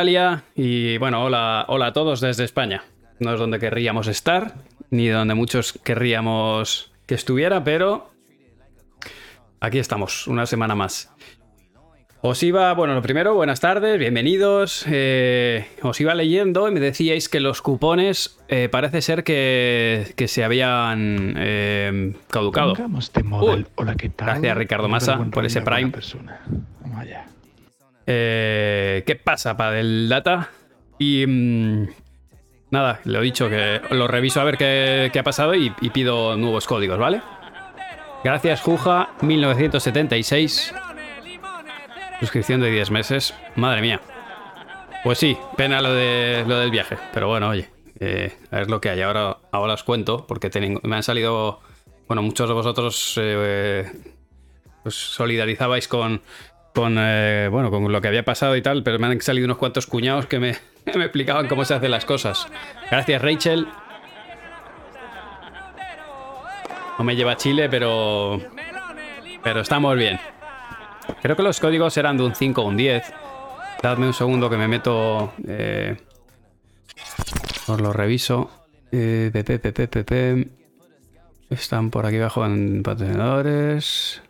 Italia y bueno, hola, hola a todos desde España. No es donde querríamos estar, ni donde muchos querríamos que estuviera, pero aquí estamos, una semana más. Os iba, bueno, lo primero, buenas tardes, bienvenidos. Eh, os iba leyendo y me decíais que los cupones eh, parece ser que, que se habían eh, caducado. Este. Hola, ¿qué tal? Gracias, Ricardo Massa, por ese Prime. Vamos allá. Eh, ¿Qué pasa para el data? Y mm, nada, lo he dicho que lo reviso a ver qué, ha pasado y, pido nuevos códigos, ¿vale? Gracias, Juja, 1976. Suscripción de 10 meses. Madre mía. Pues sí, pena lo, de, lo del viaje. Pero bueno, oye, eh, ver lo que hay. Ahora, ahora os cuento, porque me han salido. Bueno, muchos de vosotros eh, pues solidarizabais con, con, eh, bueno, con lo que había pasado y tal, pero me han salido unos cuantos cuñados que me, explicaban cómo se hacen las cosas. Gracias, Rachel. No me lleva a Chile, pero. Pero estamos bien. Creo que los códigos eran de un 5 o un 10. Dadme un segundo que me meto. Eh, os lo reviso. Eh, pp, pp, pp. Están por aquí abajo en patrocinadores.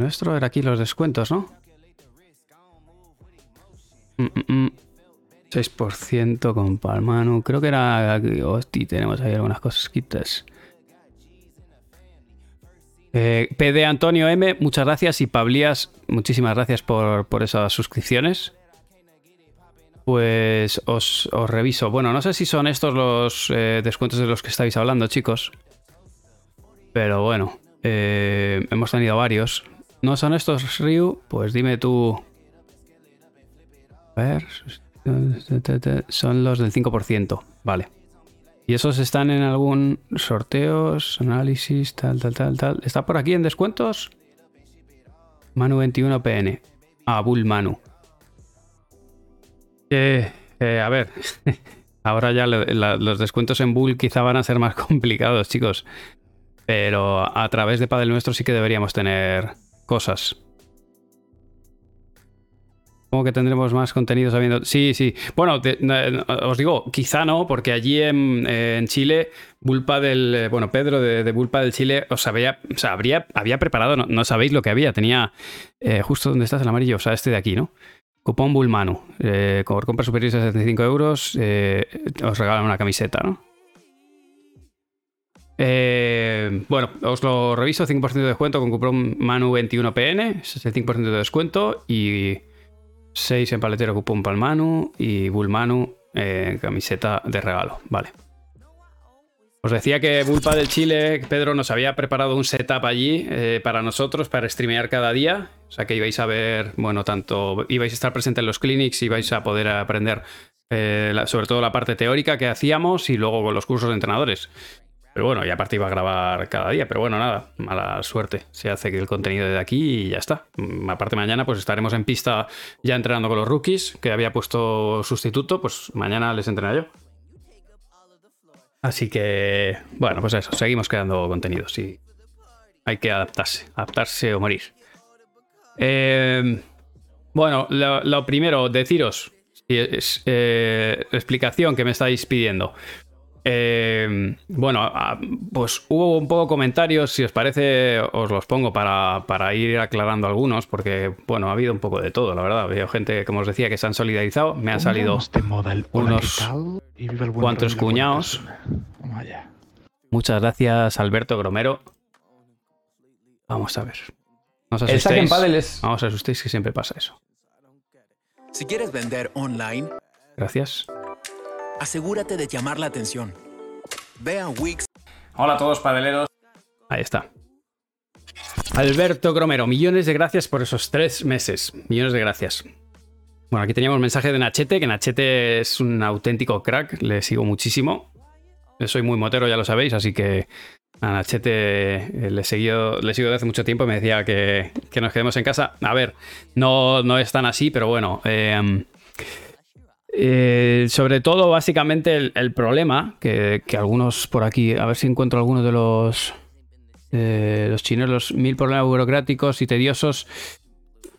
Nuestro era aquí los descuentos, ¿no? Mm, mm, mm. 6% con Palmanu. Creo que era. Hostia, tenemos ahí algunas cosas quitas. Eh, PD Antonio M, muchas gracias. Y Pablías, muchísimas gracias por, por esas suscripciones. Pues os, os reviso. Bueno, no sé si son estos los eh, descuentos de los que estáis hablando, chicos. Pero bueno, eh, hemos tenido varios. ¿No son estos, Ryu? Pues dime tú. A ver. Son los del 5%. Vale. ¿Y esos están en algún sorteos, análisis, tal, tal, tal, tal? ¿Está por aquí en descuentos? Manu 21 PN. Ah, Bull Manu. Eh, eh, a ver. Ahora ya los descuentos en Bull quizá van a ser más complicados, chicos. Pero a través de Padel Nuestro sí que deberíamos tener cosas. ¿Cómo que tendremos más contenido sabiendo? Sí, sí. Bueno, eh, os digo, quizá no, porque allí en, eh, en Chile, Bulpa del. eh, Bueno, Pedro de, de Bulpa del Chile os había. O sea, habría, había preparado, no, no sabéis lo que había. Tenía justo donde estás el amarillo, o sea, este de aquí, ¿no? Cupón Bulmanu. Eh, por compras superiores a 75 euros, os regalan una camiseta, ¿no? Eh, bueno, os lo reviso: 5% de descuento con cupón Manu21PN, ese es el 5% de descuento y 6 en paletero cupón Palmanu y Bulmanu eh, camiseta de regalo. Vale. Os decía que Bulpa del Chile, Pedro, nos había preparado un setup allí eh, para nosotros, para streamear cada día. O sea que ibais a ver, bueno, tanto ibais a estar presentes en los clinics, ibais a poder aprender eh, sobre todo la parte teórica que hacíamos y luego con los cursos de entrenadores. Pero bueno, y aparte iba a grabar cada día, pero bueno, nada, mala suerte. Se hace el contenido de aquí y ya está. Mm, Aparte mañana pues estaremos en pista ya entrenando con los rookies, que había puesto sustituto, pues mañana les entreno yo. Así que, bueno, pues eso, seguimos creando contenido, sí. Hay que adaptarse, adaptarse o morir. Eh, bueno, lo, primero, deciros, es, eh, explicación que me estáis pidiendo. Eh, bueno, ah, pues hubo un poco comentarios, si os parece os los pongo para, para ir aclarando algunos, porque bueno, ha habido un poco de todo, la verdad. Ha habido gente, como os decía, que se han solidarizado, me han salido model. Unos el cuantos cuñados. Muchas gracias, Alberto Gromero. Vamos a ver. No os El asustéis. pádel es... No os asustéis que siempre pasa eso. Si quieres vender online, Gracias. Asegúrate de llamar la atención. Ve a Wix Hola a todos, padeleros. Ahí está. Alberto Gromero, millones de gracias por esos tres meses. Millones de gracias. Bueno, aquí teníamos mensaje de Nachete, que Nachete es un auténtico crack, le sigo muchísimo. Soy muy motero, ya lo sabéis, así que a Nachete eh, le, seguido, le sigo desde hace mucho tiempo y me decía que, que nos quedemos en casa. A ver, no, no es tan así, pero bueno. eh, eh, sobre todo, básicamente, el, problema que, algunos por aquí, a ver si encuentro alguno de los, los chinos, los mil problemas burocráticos y tediosos.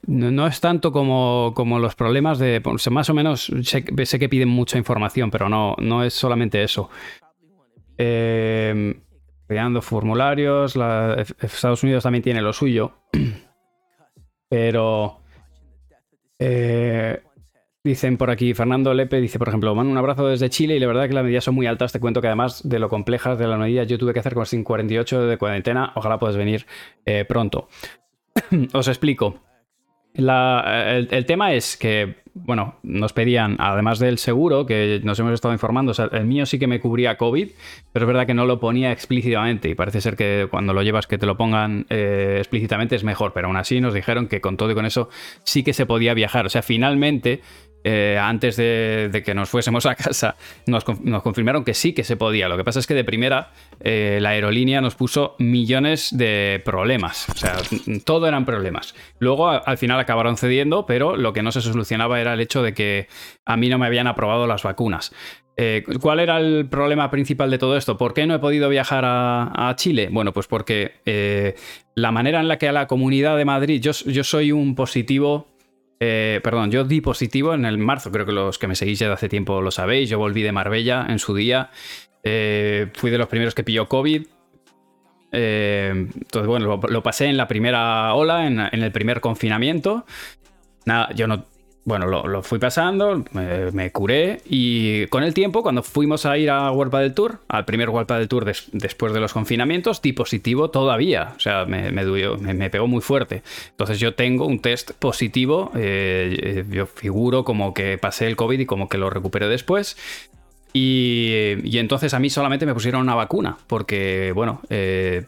no, no es tanto como, como los problemas de. más o menos sé, que piden mucha información, pero no, no es solamente eso. Eh, creando formularios. la- Estados Unidos también tiene lo suyo. Pero. eh, dicen por aquí, Fernando Lepe dice, por ejemplo, mando un abrazo desde Chile y la verdad que las medidas son muy altas. Te cuento que además de lo complejas de las medidas, yo tuve que hacer con 48 de cuarentena. Ojalá puedas venir eh, pronto. Os explico. El, el tema es que, bueno, nos pedían, además del seguro, que nos hemos estado informando, o sea, el mío sí que me cubría COVID, pero es verdad que no lo ponía explícitamente y parece ser que cuando lo llevas que te lo pongan eh, explícitamente es mejor, pero aún así nos dijeron que con todo y con eso sí que se podía viajar. O sea, finalmente, eh, antes de, que nos fuésemos a casa, nos, nos confirmaron que sí que se podía. Lo que pasa es que de primera eh, la aerolínea nos puso millones de problemas. O sea, todo eran problemas. Luego al final acabaron cediendo, pero lo que no se solucionaba era el hecho de que a mí no me habían aprobado las vacunas. Eh, ¿Cuál era el problema principal de todo esto? ¿Por qué no he podido viajar a, Chile? Bueno, pues porque la manera en la que a la comunidad de Madrid, yo, yo soy un positivo eh, perdón, yo di positivo en el marzo, creo que los que me seguís ya de hace tiempo lo sabéis. Yo volví de Marbella en su día. Eh, fui de los primeros que pilló COVID. Eh, entonces, bueno, lo, pasé en la primera ola, en el primer confinamiento. Nada, yo no. Bueno, lo, fui pasando, me, curé y con el tiempo, cuando fuimos a ir a Huelpa del Tour, al primer Huelpa del Tour des- después de los confinamientos, di positivo todavía. O sea, me, me- me pegó muy fuerte. Entonces yo tengo un test positivo, eh, eh, yo figuro como que pasé el COVID y como que lo recuperé después. Y, y entonces a mí solamente me pusieron una vacuna, porque, bueno, eh,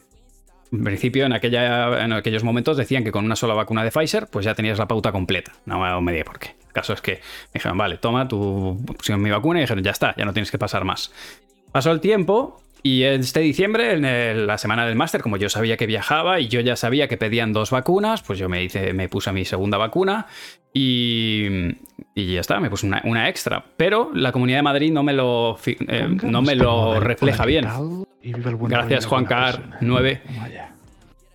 en principio en, aquellos momentos decían que con una sola vacuna de Pfizer, pues ya tenías la pauta completa. No me di por qué. El caso es que me dijeron, vale, toma tu pusieron mi vacuna y dijeron, ya está, ya no tienes que pasar más. Pasó el tiempo y este diciembre, en la semana del máster, como yo sabía que viajaba y yo ya sabía que pedían dos vacunas, pues yo me, hice, me puse mi segunda vacuna y, y ya está, me puse una, una extra. Pero la Comunidad de Madrid no me lo, eh, no me lo refleja bien. Gracias, Juan Car 9.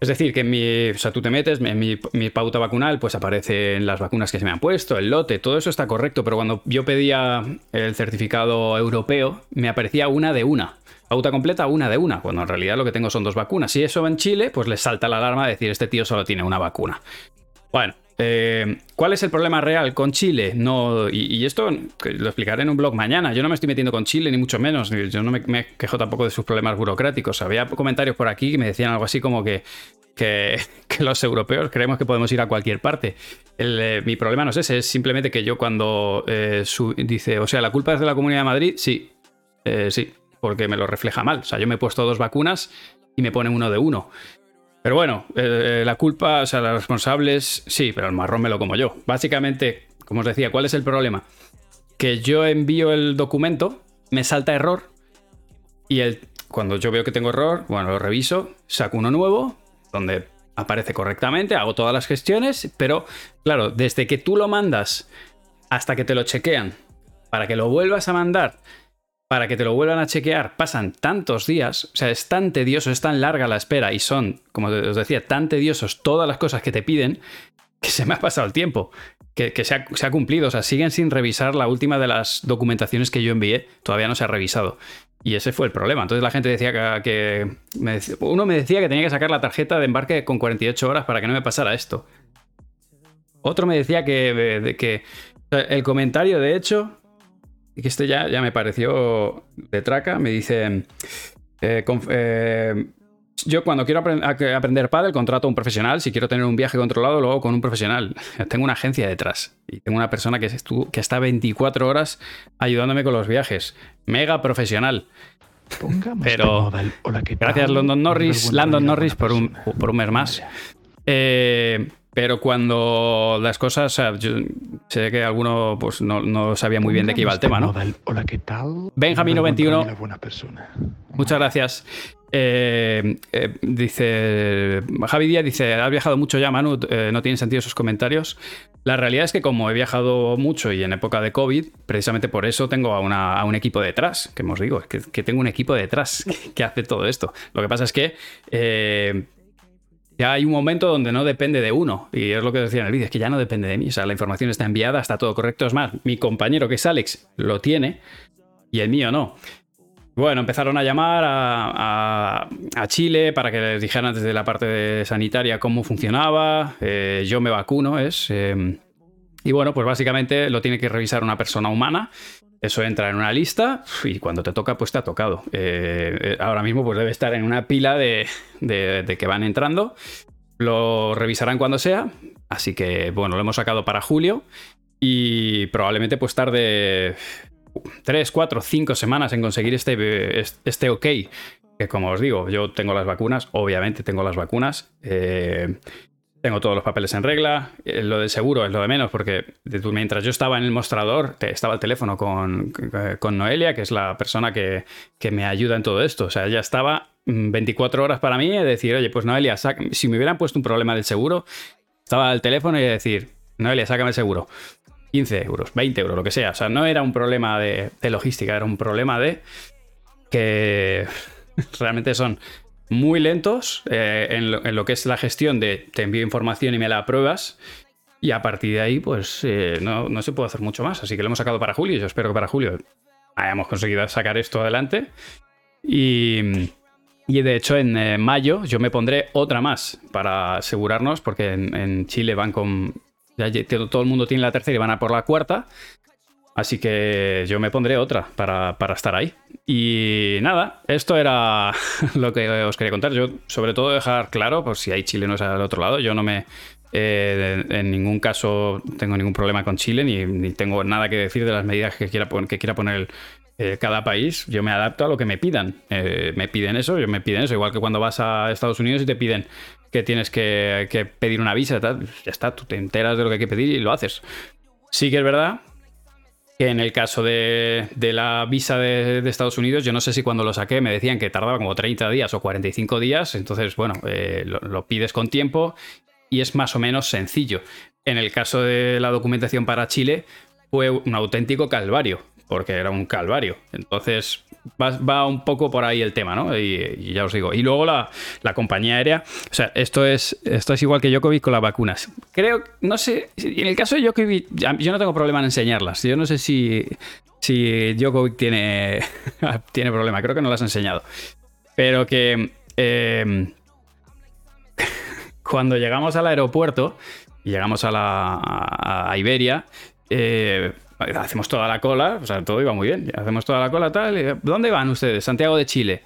Es decir, que en mi, o sea, tú te metes, en mi, mi pauta vacunal, pues aparecen las vacunas que se me han puesto, el lote, todo eso está correcto, pero cuando yo pedía el certificado europeo, me aparecía una de una. Pauta completa, una de una, cuando en realidad lo que tengo son dos vacunas. Si eso va en Chile, pues les salta la alarma de decir, este tío solo tiene una vacuna. Bueno, eh, ¿cuál es el problema real con Chile? No, y, esto lo explicaré en un blog mañana. Yo no me estoy metiendo con Chile, ni mucho menos. Yo no me, quejo tampoco de sus problemas burocráticos. Había comentarios por aquí que me decían algo así como que, que, los europeos creemos que podemos ir a cualquier parte. Eh, mi problema no es ese, es simplemente que yo cuando eh, dice, o sea, la culpa es de la Comunidad de Madrid, sí, sí, porque me lo refleja mal. O sea, yo me he puesto dos vacunas y me ponen uno de uno. Pero bueno, eh, la culpa, o sea, los responsables, sí, pero el marrón me lo como yo. Básicamente, como os decía, ¿cuál es el problema? Que yo envío el documento, me salta error y el, cuando yo veo que tengo error, bueno, lo reviso, saco uno nuevo, donde aparece correctamente, hago todas las gestiones, pero claro, desde que tú lo mandas hasta que te lo chequean, para que lo vuelvas a mandar, para que te lo vuelvan a chequear, pasan tantos días, o sea, es tan tedioso, es tan larga la espera y son, como os decía, tan tediosos todas las cosas que te piden, que se me ha pasado el tiempo, que, se, ha, cumplido, o sea, siguen sin revisar la última de las documentaciones que yo envié, todavía no se ha revisado. Y ese fue el problema. Entonces la gente decía que... me uno me decía que tenía que sacar la tarjeta de embarque con 48 horas para que no me pasara esto. Otro me decía que, el comentario, de hecho, y que este ya, ya me pareció de traca, me dice... eh, eh, yo cuando quiero aprender paddle contrato a un profesional. Si quiero tener un viaje controlado, lo hago con un profesional. Tengo una agencia detrás. Y tengo una persona que, que está 24 horas ayudándome con los viajes. Mega profesional. Pongamos Pero- hola, ¿qué Gracias? London Norris, la Norris, por un, por un mes más. Eh, pero cuando las cosas, o sea, yo sé que alguno pues, no, no sabía muy bien de qué iba el tema, ¿no? Hola, ¿qué tal? Benjamín Viva el buen 91. rollo de la buena persona. Muchas gracias. Eh, eh, dice Javi Díaz dice, has viajado mucho ya, Manu, eh, no tienen sentido esos comentarios. La realidad es que como he viajado mucho y en época de COVID, precisamente por eso tengo a, una- a un equipo detrás, que os digo, que, que tengo un equipo detrás que, que hace todo esto. Lo que pasa es que ya hay un momento donde no depende de uno. Y es lo que decía en el vídeo, es que ya no depende de mí. O sea, la información está enviada, está todo correcto. Es más, mi compañero que es Alex lo tiene y el mío no. Bueno, empezaron a llamar a, Chile para que les dijeran desde la parte sanitaria cómo funcionaba. Eh, yo me vacuno, es. Em, y bueno, pues básicamente lo tiene que revisar una persona humana. Eso entra en una lista y cuando te toca, pues te ha tocado. Eh, eh, ahora mismo, pues debe estar en una pila de, de, que van entrando. Lo revisarán cuando sea. Así que, bueno, lo hemos sacado para julio. Y probablemente, pues tarde 3, 4, 5 semanas en conseguir este, este ok. Que como os digo, yo tengo las vacunas, obviamente tengo las vacunas. Eh, tengo todos los papeles en regla. Eh, lo del seguro es lo de menos, porque mientras yo estaba en el mostrador, estaba el teléfono con, con Noelia, que es la persona que, que, me ayuda en todo esto. O sea, ella estaba 24 horas para mí y decir, oye, pues Noelia, si me hubieran puesto un problema del seguro, estaba al teléfono y decir, Noelia, sácame el seguro. 15 euros, 20 euros, lo que sea. O sea, no era un problema de, logística, era un problema de que realmente son muy lentos eh, en, lo, que es la gestión de te envío información y me la apruebas. Y a partir de ahí, pues eh, no, se puede hacer mucho más. Así que lo hemos sacado para julio. Yo espero que para julio hayamos conseguido sacar esto adelante. Y, de hecho, en eh, mayo yo me pondré otra más para asegurarnos, porque en Chile van con todo el mundo tiene la tercera y van a por la cuarta. Así que yo me pondré otra para, estar ahí. Y nada, esto era lo que os quería contar. Yo, sobre todo, dejar claro, por si hay chilenos al otro lado, yo no me. Eh, en ningún caso tengo ningún problema con Chile, ni, tengo nada que decir de las medidas que quiera, que quiera poner eh, cada país. Yo me adapto a lo que me pidan. Eh, me piden eso, yo me piden eso. Igual que cuando vas a Estados Unidos y te piden que tienes que, pedir una visa, tal, ya está, tú te enteras de lo que hay que pedir y lo haces. Sí que es verdad que en el caso de, la visa de, Estados Unidos, yo no sé si cuando lo saqué me decían que tardaba como 30 días o 45 días, entonces, bueno, eh, lo, pides con tiempo y es más o menos sencillo. En el caso de la documentación para Chile, fue un auténtico calvario, porque era un calvario. Entonces, va, un poco por ahí el tema, ¿no? Y, ya os digo. Y luego la, compañía aérea, o sea, esto es, esto es igual que Jokovic con las vacunas. Creo, no sé, en el caso de Jokovic, yo no tengo problema en enseñarlas. Yo no sé si, si Jokovic tiene, tiene problema, creo que no las ha enseñado. Pero que em, cuando llegamos al aeropuerto llegamos a la a Iberia, eh, hacemos toda la cola, o sea, todo iba muy bien, hacemos toda la cola tal. ¿Dónde van ustedes? Santiago de Chile.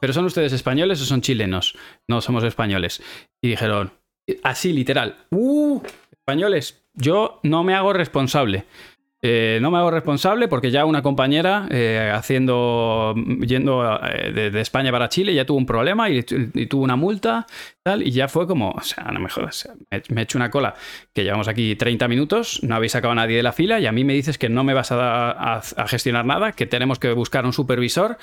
¿Pero son ustedes españoles o son chilenos? No, somos españoles. Y dijeron, así literal, ¡uh! Españoles, yo no me hago responsable. Eh, no me hago responsable porque ya una compañera eh, haciendo yendo eh, de, España para Chile ya tuvo un problema y, tuvo una multa tal y ya fue como, o sea, no me jodas, me, he hecho una cola que llevamos aquí 30 minutos, no habéis sacado a nadie de la fila y a mí me dices que no me vas a, gestionar nada, que tenemos que buscar un supervisor,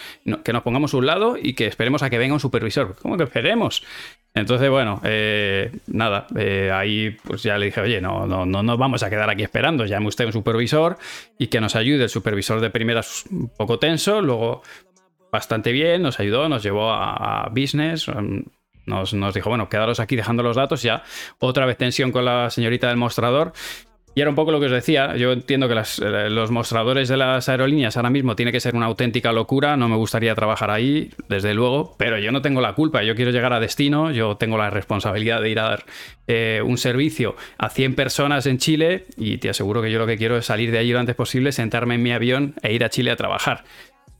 que nos pongamos a un lado y que esperemos a que venga un supervisor. ¿Cómo que esperemos? Entonces, bueno, eh, nada, eh, ahí pues ya le dije, oye, no, no, no nos vamos a quedar aquí esperando, llame usted un supervisor y que nos ayude. El supervisor de primeras un poco tenso, luego bastante bien, nos ayudó, nos llevó a, business, um, nos, nos, dijo, bueno, quedaros aquí dejando los datos, ya otra vez tensión con la señorita del mostrador y era un poco lo que os decía. Yo entiendo que eh, los mostradores de las aerolíneas ahora mismo tiene que ser una auténtica locura. No me gustaría trabajar ahí, desde luego, pero yo no tengo la culpa. Yo quiero llegar a destino. Yo tengo la responsabilidad de ir a dar eh, un servicio a 100 personas en Chile y te aseguro que yo lo que quiero es salir de allí lo antes posible, sentarme en mi avión e ir a Chile a trabajar.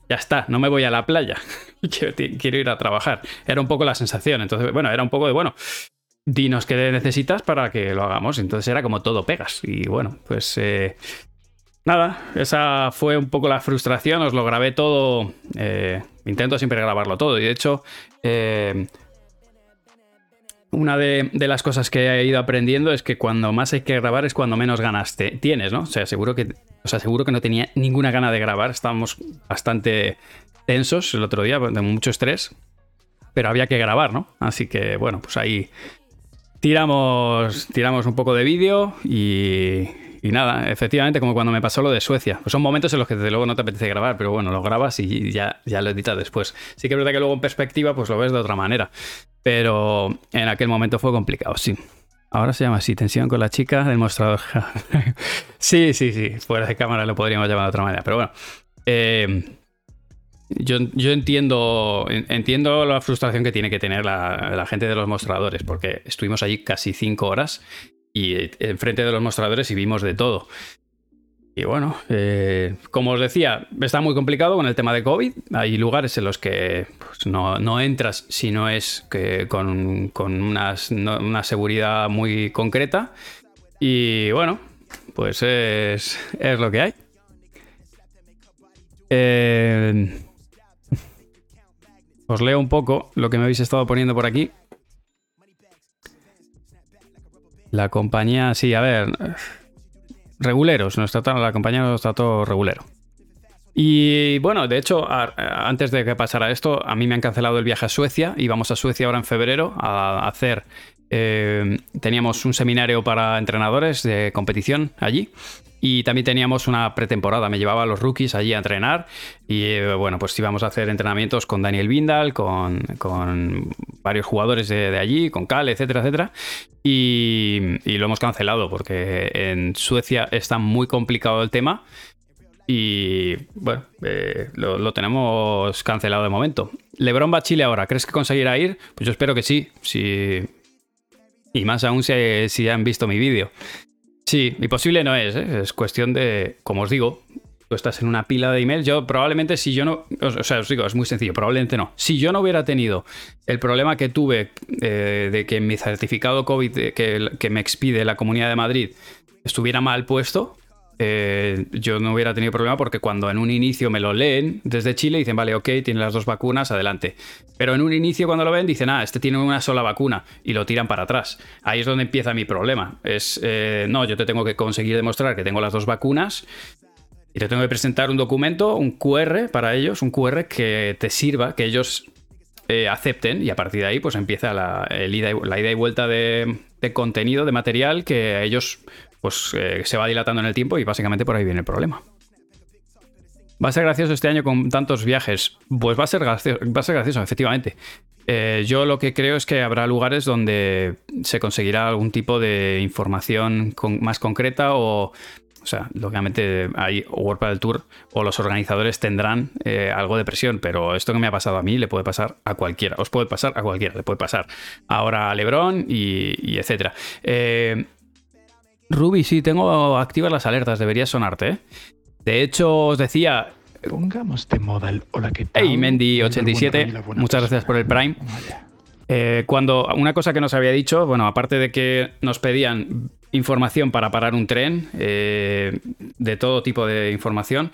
Ya está, no me voy a la playa. quiero ir a trabajar. Era un poco la sensación. Entonces, bueno, era un poco de, bueno, dinos qué necesitas para que lo hagamos. Entonces era como todo pegas. Y bueno, pues eh, nada, esa fue un poco la frustración. Os lo grabé todo. Eh, intento siempre grabarlo todo. Y de hecho, eh, una de, las cosas que he ido aprendiendo es que cuando más hay que grabar es cuando menos ganas tienes, ¿no? O sea, seguro que, os aseguro que no tenía ninguna gana de grabar. Estábamos bastante tensos el otro día, de mucho estrés. Pero había que grabar, ¿no? Así que, bueno, pues ahí tiramos, tiramos un poco de vídeo y, nada, efectivamente, como cuando me pasó lo de Suecia. Pues son momentos en los que desde luego no te apetece grabar, pero bueno, lo grabas y ya, ya lo editas después. Sí que es verdad que luego en perspectiva pues lo ves de otra manera. Pero en aquel momento fue complicado, sí. Ahora se llama así, tensión con la chica del mostrador. sí, sí, sí. Fuera de cámara lo podríamos llamar de otra manera. Pero bueno. Eh, yo, entiendo, entiendo la frustración que tiene que tener la, gente de los mostradores, porque estuvimos allí casi cinco horas y enfrente de los mostradores y vimos de todo. Y bueno, eh, como os decía, está muy complicado con el tema de COVID. Hay lugares en los que pues, no, entras si no es que con, una seguridad muy concreta. Y bueno, pues es, es lo que hay. Eh, os leo un poco lo que me habéis estado poniendo por aquí. La compañía, sí, a ver reguleros, nos trataron, la compañía nos trató regulero. Y bueno, de hecho, antes de que pasara esto, a mí me han cancelado el viaje a Suecia y vamos a Suecia ahora en febrero a hacer... Eh, teníamos un seminario para entrenadores de competición allí y también teníamos una pretemporada, me llevaba a los rookies allí a entrenar y eh, bueno, pues íbamos a hacer entrenamientos con Daniel Bindal, con, varios jugadores de, allí, con Cal, etcétera, etcétera. Y, lo hemos cancelado porque en Suecia está muy complicado el tema. Y bueno, eh, lo, tenemos cancelado de momento. Lebron va a Chile ahora. ¿Crees que conseguirá ir? Pues yo espero que sí. sí. Y más aún si, si han visto mi vídeo. Sí, imposible no es, ¿eh? es cuestión de, como os digo, tú estás en una pila de emails. Yo probablemente si yo no, o sea, os digo, es muy sencillo, probablemente no. Si yo no hubiera tenido el problema que tuve eh, de que mi certificado COVID que, que me expide la Comunidad de Madrid estuviera mal puesto, eh, yo no hubiera tenido problema porque cuando en un inicio me lo leen desde Chile dicen, vale, ok, tiene las dos vacunas, adelante. Pero en un inicio cuando lo ven dicen, ah, este tiene una sola vacuna y lo tiran para atrás. Ahí es donde empieza mi problema. Es, eh, no, yo te tengo que conseguir demostrar que tengo las dos vacunas y te tengo que presentar un documento, un QR para ellos, un QR que te sirva, que ellos eh, acepten y a partir de ahí pues empieza la, ida, y, la ida y vuelta de, de contenido, de material que ellos pues eh, se va dilatando en el tiempo y básicamente por ahí viene el problema. ¿Va a ser gracioso este año con tantos viajes? Pues va a ser gracioso, va a ser gracioso efectivamente. Eh, yo lo que creo es que habrá lugares donde se conseguirá algún tipo de información más concreta o, o sea, lógicamente hay World del Tour o los organizadores tendrán eh, algo de presión, pero esto que me ha pasado a mí le puede pasar a cualquiera, os puede pasar a cualquiera, le puede pasar ahora a Lebron y, y etcétera. Eh, Ruby, sí, tengo activas las alertas, debería sonarte, ¿eh? De hecho, os decía... Pongamos de moda el hola que tal. Hey, Mendy87, muchas gracias por el Prime. Eh, cuando una cosa que nos había dicho, bueno, aparte de que nos pedían información para parar un tren, eh, de todo tipo de información,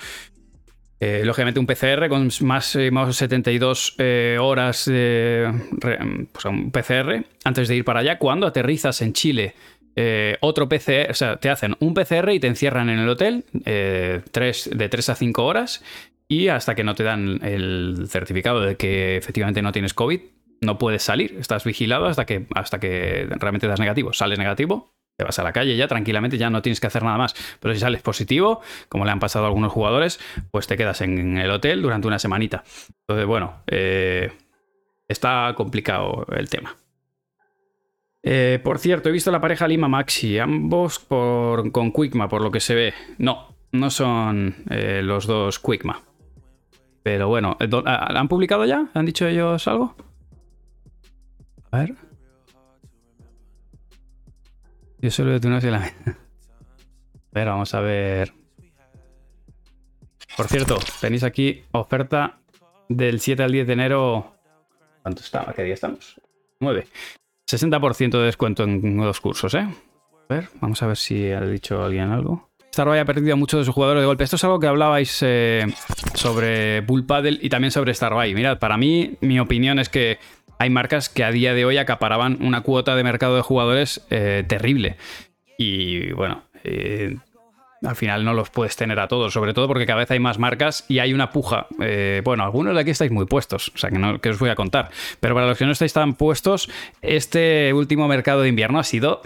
eh, lógicamente un PCR con más, más 72 horas, pues un PCR antes de ir para allá. Cuando aterrizas en Chile eh, otro PCR, o sea, te hacen un PCR y te encierran en el hotel eh, de 3 a 5 horas y hasta que no te dan el certificado de que efectivamente no tienes COVID, no puedes salir. Estás vigilado hasta que, hasta que realmente das negativo. Sales negativo, te vas a la calle ya tranquilamente, ya no tienes que hacer nada más. Pero si sales positivo, como le han pasado a algunos jugadores, pues te quedas en el hotel durante una semanita. Entonces, bueno, eh, está complicado el tema. Eh, por cierto, he visto la pareja Lima Maxi, ambos con Quickma, por lo que se ve. No, no son eh, los dos Quickma. Pero bueno, eh, ¿han publicado ya? ¿Han dicho ellos algo? A ver. Yo solo de tu la. a ver, vamos a ver. Por cierto, tenéis aquí oferta del 7 al 10 de enero. ¿Cuánto está? qué día estamos? 9. 60% de descuento en dos cursos, ¿eh? A ver, vamos a ver si ha dicho alguien algo. Starbuy ha perdido a muchos de sus jugadores de golpe. Esto es algo que hablabais eh, sobre Bull Paddle y también sobre Starbuy. Mirad, para mí, mi opinión es que hay marcas que a día de hoy acaparaban una cuota de mercado de jugadores eh, terrible. Y bueno, eh, al final no los puedes tener a todos, sobre todo porque cada vez hay más marcas y hay una puja. Eh, bueno, algunos de aquí estáis muy puestos, o sea que no que os voy a contar. Pero para los que no estáis tan puestos, este último mercado de invierno ha sido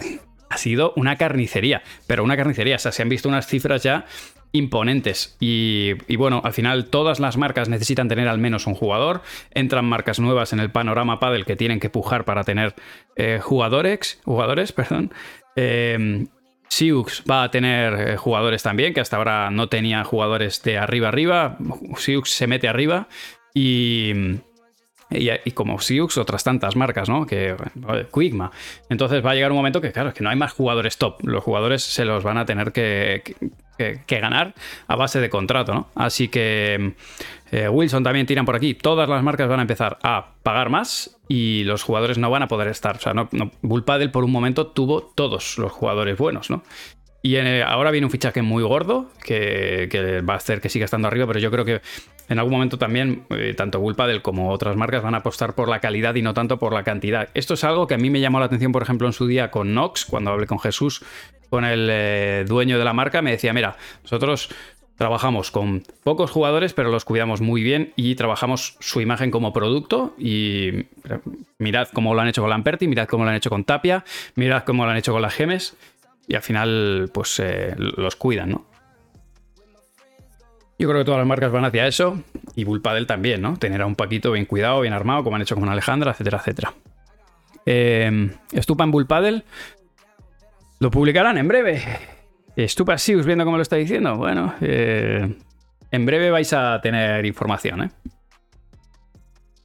ha sido una carnicería, pero una carnicería, o sea, se han visto unas cifras ya imponentes. Y, bueno, al final todas las marcas necesitan tener al menos un jugador. Entran marcas nuevas en el panorama Paddle que tienen que pujar para tener eh, jugadores, jugadores, perdón. Eh, Siux va a tener eh, jugadores también, que hasta ahora no tenía jugadores de arriba arriba. Siux se mete arriba y, y, como Siux, otras tantas marcas, ¿no? Que Quickma. Entonces va a llegar un momento que, claro, es que no hay más jugadores top. Los jugadores se los van a tener que, que, ganar a base de contrato, ¿no? Así que eh, Wilson también tiran por aquí. Todas las marcas van a empezar a pagar más y los jugadores no van a poder estar. O sea, no, no por un momento tuvo todos los jugadores buenos, ¿no? Y ahora viene un fichaje muy gordo que, va a hacer que siga estando arriba, pero yo creo que en algún momento también eh, tanto Bull como otras marcas van a apostar por la calidad y no tanto por la cantidad. Esto es algo que a mí me llamó la atención, por ejemplo, en su día con Nox, cuando hablé con Jesús, con el eh, dueño de la marca, me decía, mira, nosotros trabajamos con pocos jugadores, pero los cuidamos muy bien y trabajamos su imagen como producto. Y mirad cómo lo han hecho con Lamperti, mirad cómo lo han hecho con Tapia, mirad cómo lo han hecho con las Gemes y al final pues eh, los cuidan, ¿no? Yo creo que todas las marcas van hacia eso y Bullpadel también, ¿no? Tener a un Paquito bien cuidado, bien armado, como han hecho con Alejandra, etcétera, etcétera. Eh, Estupa en Bullpadel lo publicarán en breve. Estupa Sius viendo cómo lo está diciendo. Bueno, eh, en breve vais a tener información, ¿eh?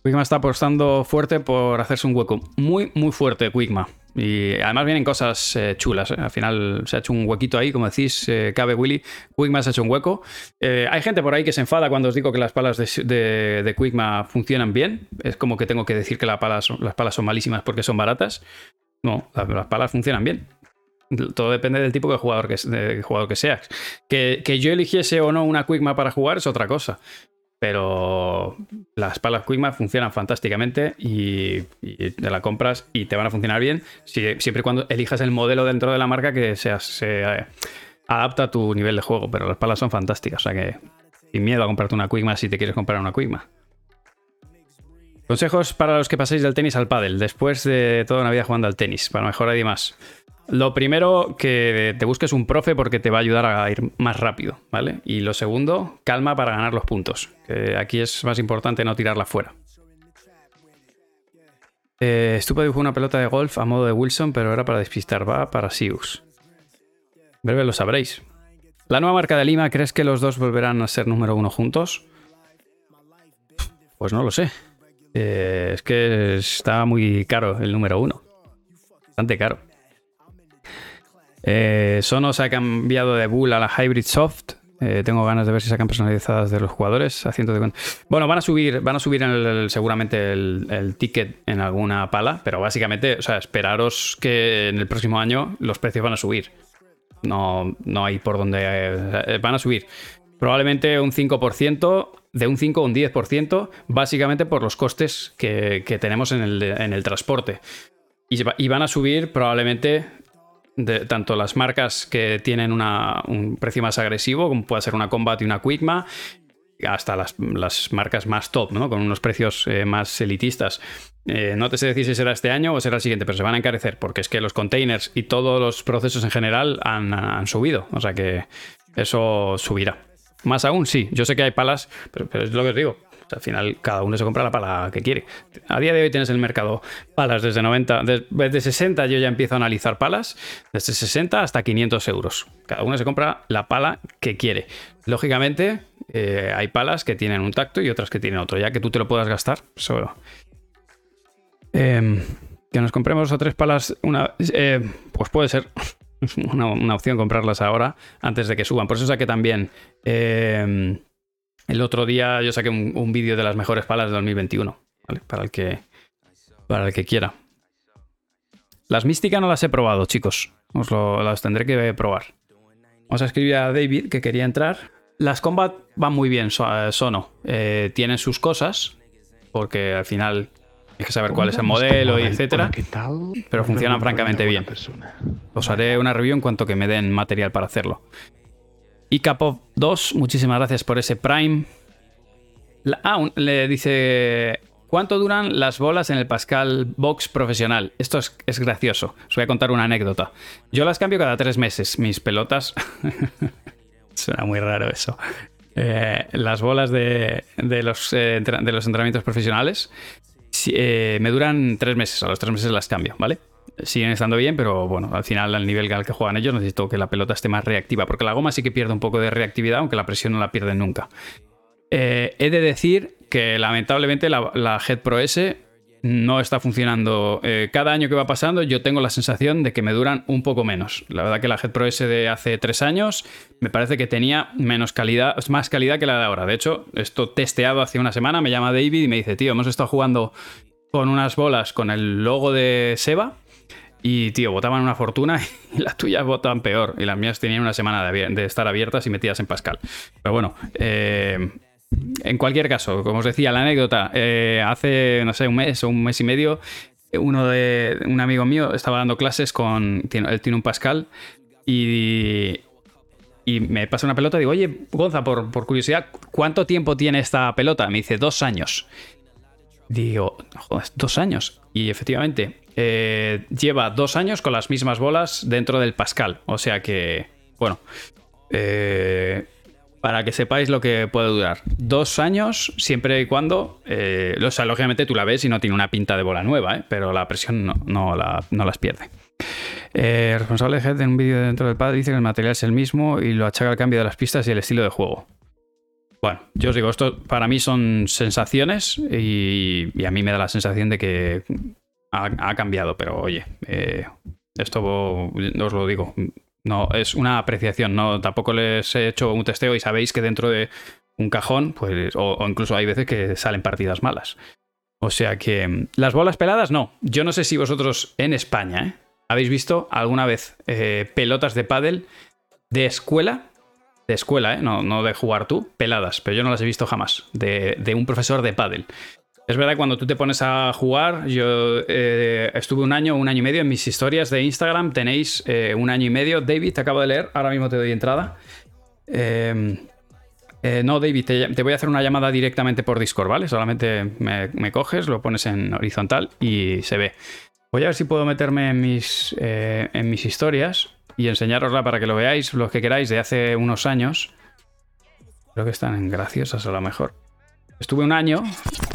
Quickma está apostando fuerte por hacerse un hueco. Muy, muy fuerte, Quickma. Y además vienen cosas eh, chulas. ¿eh? Al final se ha hecho un huequito ahí, como decís, eh, cabe Willy. Quickma se ha hecho un hueco. hay gente por ahí que se enfada cuando os digo que las palas de, de, Quickma funcionan bien. Es como que tengo que decir que las palas, las palas son malísimas porque son baratas. No, las, palas funcionan bien. Todo depende del tipo de jugador que, de jugador que seas. Que, que, yo eligiese o no una Quickma para jugar es otra cosa. Pero las palas Quickma funcionan fantásticamente y, te la compras y te van a funcionar bien siempre y cuando elijas el modelo dentro de la marca que se eh, adapta a tu nivel de juego. Pero las palas son fantásticas, o sea que sin miedo a comprarte una Quickma si te quieres comprar una Quickma. Consejos para los que paséis del tenis al pádel después de toda una vida jugando al tenis, para mejorar y más. Lo primero, que te busques un profe porque te va a ayudar a ir más rápido, ¿vale? Y lo segundo, calma para ganar los puntos. Que aquí es más importante no tirarla fuera. Eh, dibujó una pelota de golf a modo de Wilson, pero era para despistar. Va para Sius. Breve lo sabréis. La nueva marca de Lima, ¿crees que los dos volverán a ser número uno juntos? Pues no lo sé. Eh, es que está muy caro el número uno. Bastante caro. Eh, Sonos ha cambiado de Bull a la Hybrid Soft. Eh, tengo ganas de ver si sacan personalizadas de los jugadores a de Bueno, van a subir, van a subir seguramente el, ticket en alguna pala, pero básicamente, o sea, esperaros que en el próximo año los precios van a subir. No, no hay por dónde. Eh, van a subir. Probablemente un 5%, de un 5 a un 10%, básicamente por los costes que, tenemos en el, transporte. y, van a subir probablemente tanto las marcas que tienen un precio más agresivo, como puede ser una Combat y una Quickma, hasta las, marcas más top, ¿no? Con unos precios eh, más elitistas. Eh, no te sé decir si será este año o será el siguiente, pero se van a encarecer, porque es que los containers y todos los procesos en general han, subido. O sea que eso subirá. Más aún, sí. Yo sé que hay palas, pero, pero es lo que os digo al final, cada uno se compra la pala que quiere. A día de hoy tienes en el mercado palas desde 90, desde 60 yo ya empiezo a analizar palas, desde 60 hasta 500 euros. Cada uno se compra la pala que quiere. Lógicamente, eh, hay palas que tienen un tacto y otras que tienen otro, ya que tú te lo puedas gastar solo. Em, que nos compremos o tres palas, una, eh, pues puede ser una, opción comprarlas ahora antes de que suban. Por eso saqué también em, el otro día yo saqué un, vídeo de las mejores palas de 2021, Para el que, para el que quiera. Las místicas no las he probado, chicos. Os las tendré que probar. Vamos a escribir a David que quería entrar. Las combat van muy bien, Sono. Eh, tienen sus cosas, porque al final hay que saber cuál es el modelo y etcétera. Pero funcionan francamente bien. Os haré una review en cuanto que me den material para hacerlo. Y Capov 2, muchísimas gracias por ese Prime. ah, le dice ¿cuánto duran las bolas en el Pascal Box profesional? Esto es, es gracioso. Os voy a contar una anécdota. Yo las cambio cada tres meses. Mis pelotas. Suena muy raro eso. Eh, las bolas de, de los, eh, de los entrenamientos profesionales si- eh, me duran tres meses. A los tres meses las cambio, ¿vale? Siguen estando bien, pero bueno, al final, al nivel al que juegan ellos, necesito que la pelota esté más reactiva. Porque la goma sí que pierde un poco de reactividad, aunque la presión no la pierden nunca. Eh, he de decir que lamentablemente la, Head Pro S no está funcionando. Eh, cada año que va pasando yo tengo la sensación de que me duran un poco menos. La verdad que la Head Pro S de hace tres años me parece que tenía menos calidad, más calidad que la de ahora. De hecho, esto testeado hace una semana, me llama David y me dice, tío, hemos estado jugando con unas bolas con el logo de Seba. Y, tío, botaban una fortuna y las tuyas botan peor. Y las mías tenían una semana de, estar abiertas y metidas en Pascal. Pero bueno, eh, en cualquier caso, como os decía, la anécdota, eh, hace, no sé, un mes o un mes y medio, uno de un amigo mío estaba dando clases con, él tiene un Pascal y, y me pasa una pelota digo, oye, Gonza, por, por curiosidad, ¿cuánto tiempo tiene esta pelota? Me dice, dos años. Digo, joder, dos años. Y efectivamente, eh, lleva dos años con las mismas bolas dentro del Pascal. O sea que, bueno, eh, para que sepáis lo que puede durar. Dos años, siempre y cuando, eh, o sea, lógicamente tú la ves y no tiene una pinta de bola nueva, ¿eh? pero la presión no, no la- no las pierde. Eh, responsable de Head en un vídeo dentro del pad dice que el material es el mismo y lo achaca al cambio de las pistas y el estilo de juego. Bueno, yo os digo, esto para mí son sensaciones y a mí me da la sensación de que ha, cambiado, pero oye, eh, esto os lo digo, no es una apreciación, no tampoco les he hecho un testeo y sabéis que dentro de un cajón, pues, o, incluso hay veces que salen partidas malas. O sea que las bolas peladas, no. Yo no sé si vosotros en España ¿eh? habéis visto alguna vez eh, pelotas de pádel de escuela de escuela, no, no de jugar tú, peladas, pero yo no las he visto jamás, de, de un profesor de pádel. Es verdad, cuando tú te pones a jugar, yo eh, estuve un año, un año y medio en mis historias de Instagram, tenéis eh, un año y medio. David, te acabo de leer, ahora mismo te doy entrada. Eh, eh, no, David, te, voy a hacer una llamada directamente por Discord, ¿vale? Solamente me, coges, lo pones en horizontal y se ve. Voy a ver si puedo meterme en mis, en mis historias y enseñárosla para que lo veáis, los que queráis, de hace unos años. Creo que están graciosas a lo mejor. Estuve un año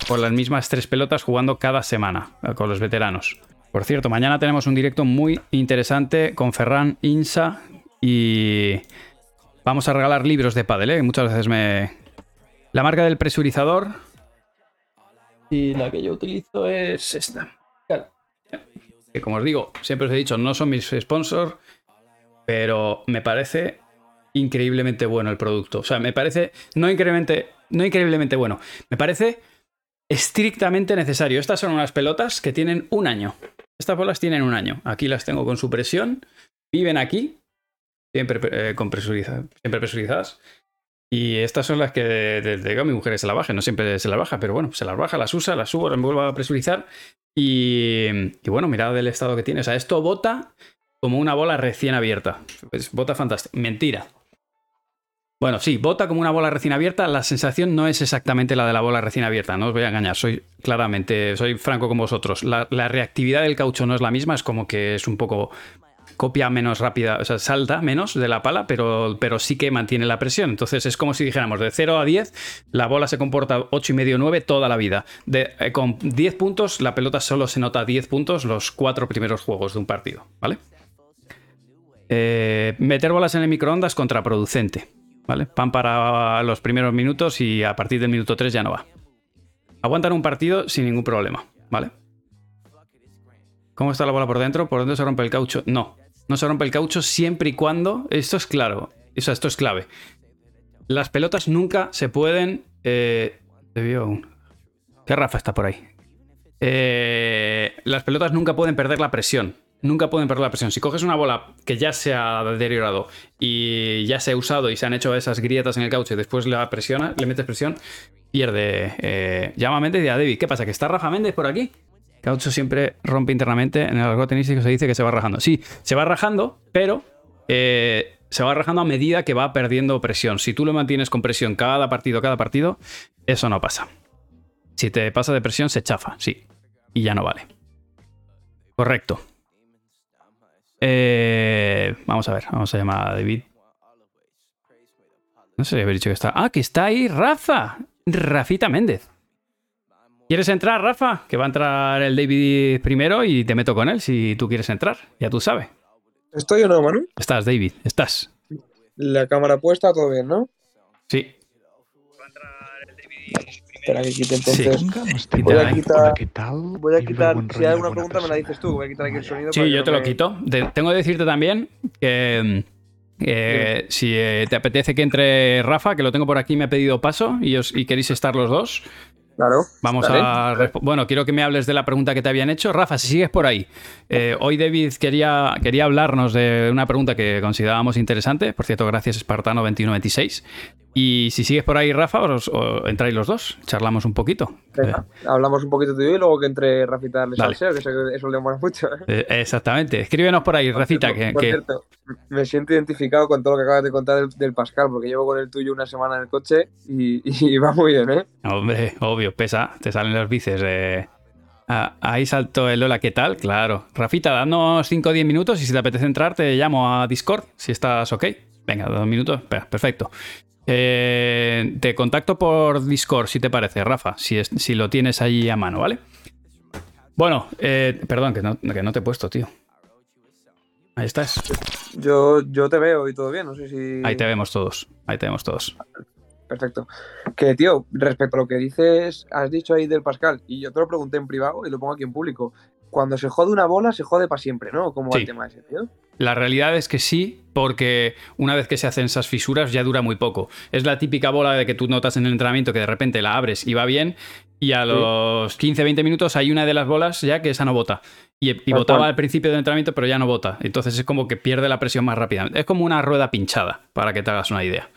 con las mismas tres pelotas jugando cada semana eh, con los veteranos. Por cierto, mañana tenemos un directo muy interesante con Ferran Insa y vamos a regalar libros de pádel, ¿eh? Muchas veces me... La marca del presurizador y la que yo utilizo es esta. Que como os digo, siempre os he dicho, no son mis sponsors, pero me parece increíblemente bueno el producto. O sea, me parece no increíblemente, no increíblemente bueno, me parece estrictamente necesario. Estas son unas pelotas que tienen un año. Estas bolas tienen un año. Aquí las tengo con su presión, viven aquí, siempre, eh, siempre presurizadas. Y estas son las que desde que mi mujer se la baje, no siempre se la baja, pero bueno, se las baja, las usa, las subo, las vuelvo a presurizar. Y, y bueno, mirad el estado que tiene. O sea, esto bota como una bola recién abierta. Pues bota fantástico. Mentira. Bueno, sí, bota como una bola recién abierta. La sensación no es exactamente la de la bola recién abierta, no os voy a engañar. Soy claramente, soy franco con vosotros. La, reactividad del caucho no es la misma, es como que es un poco copia menos rápida, o sea, salta menos de la pala, pero, pero sí que mantiene la presión. Entonces es como si dijéramos de 0 a 10, la bola se comporta 8,5 9 toda la vida. Eh, con 10 puntos, la pelota solo se nota 10 puntos los cuatro primeros juegos de un partido, ¿vale? Eh, meter bolas en el microondas contraproducente, ¿vale? Pan para los primeros minutos y a partir del minuto 3 ya no va. Aguantan un partido sin ningún problema, ¿vale? ¿Cómo está la bola por dentro? ¿Por dentro se rompe el caucho? No, no se rompe el caucho siempre y cuando. Esto es claro. Esto es clave. Las pelotas nunca se pueden. Eh, ¿Qué Rafa está por ahí? Eh, las pelotas nunca pueden perder la presión. Nunca pueden perder la presión. Si coges una bola que ya se ha deteriorado y ya se ha usado y se han hecho esas grietas en el caucho y después la presiona, le metes presión, pierde. Eh, llama a Méndez y a David. ¿Qué pasa? ¿Que está Rafa Méndez por aquí? Caucho siempre rompe internamente. En el argot tenístico se dice que se va rajando. Sí, se va rajando, pero eh, se va rajando a medida que va perdiendo presión. Si tú lo mantienes con presión cada partido, cada partido, eso no pasa. Si te pasa de presión, se chafa, sí. Y ya no vale. Correcto. Eh, vamos a ver, vamos a llamar a David. No sé si haber dicho que está. Ah, que está ahí Rafa. Rafita Méndez. ¿Quieres entrar, Rafa? Que va a entrar el David primero y te meto con él si tú quieres entrar. Ya tú sabes. ¿Estoy o no, Manu? Estás, David, estás. La cámara puesta, todo bien, ¿no? Sí. Espera que quite entonces. Voy a quitar- hola, ¿qué tal? Voy a Y quitar, luego en si hay alguna pregunta me la dices tú, voy a quitar aquí el sonido. Sí, yo te lo me- quito. Te- tengo que decirte también que eh, si eh, te apetece que entre Rafa, que lo tengo por aquí, me ha pedido paso y, os, y queréis estar los dos, Claro. vamos a... Bueno, quiero que me hables de la pregunta que te habían hecho. Rafa, si sigues por ahí. eh, hoy David quería, quería hablarnos de una pregunta que considerábamos interesante. Por cierto, gracias Espartano 2126. Y si sigues por ahí, Rafa, os, os entráis los dos, charlamos un poquito. Venga, hablamos un poquito tú y yo y luego que entre Rafita Dale. salseo, que que eso le mola mucho. ¿eh? Eh, exactamente. Escríbenos por ahí, Rafita, que, Por que- cierto, me siento identificado con todo lo que acabas de contar del, del Pascal, porque llevo con el tuyo una semana en el coche y, y va muy bien, ¿eh? Hombre, obvio, pesa, te salen los bices. eh. Ah, ahí saltó el hola, ¿qué tal? Claro. Rafita, danos 5 o 10 minutos y si te apetece entrar te llamo a Discord, si estás ok. Venga, dos minutos, Pe- perfecto. Eh, te contacto por Discord, si te parece, Rafa, si, es- si lo tienes ahí a mano, ¿vale? Bueno, eh, perdón, que no, que no te he puesto, tío. Ahí estás. Yo, yo te veo y todo bien, no sé si... Ahí te vemos todos. Ahí te vemos todos. Perfecto. Que, tío, respecto a lo que dices, has dicho ahí del Pascal, y yo te lo pregunté en privado y lo pongo aquí en público. Cuando se jode una bola, se jode para siempre, ¿no? ¿Cómo va Sí. el tema ese, tío? La realidad es que sí, porque una vez que se hacen esas fisuras ya dura muy poco. Es la típica bola de que tú notas en el entrenamiento que de repente la abres y va bien, y a los 15-20 minutos hay una de las bolas ya que esa no bota. Y, botaba al principio del entrenamiento, pero ya no bota. Entonces es como que pierde la presión más rápidamente. Es como una rueda pinchada, para que te hagas una idea.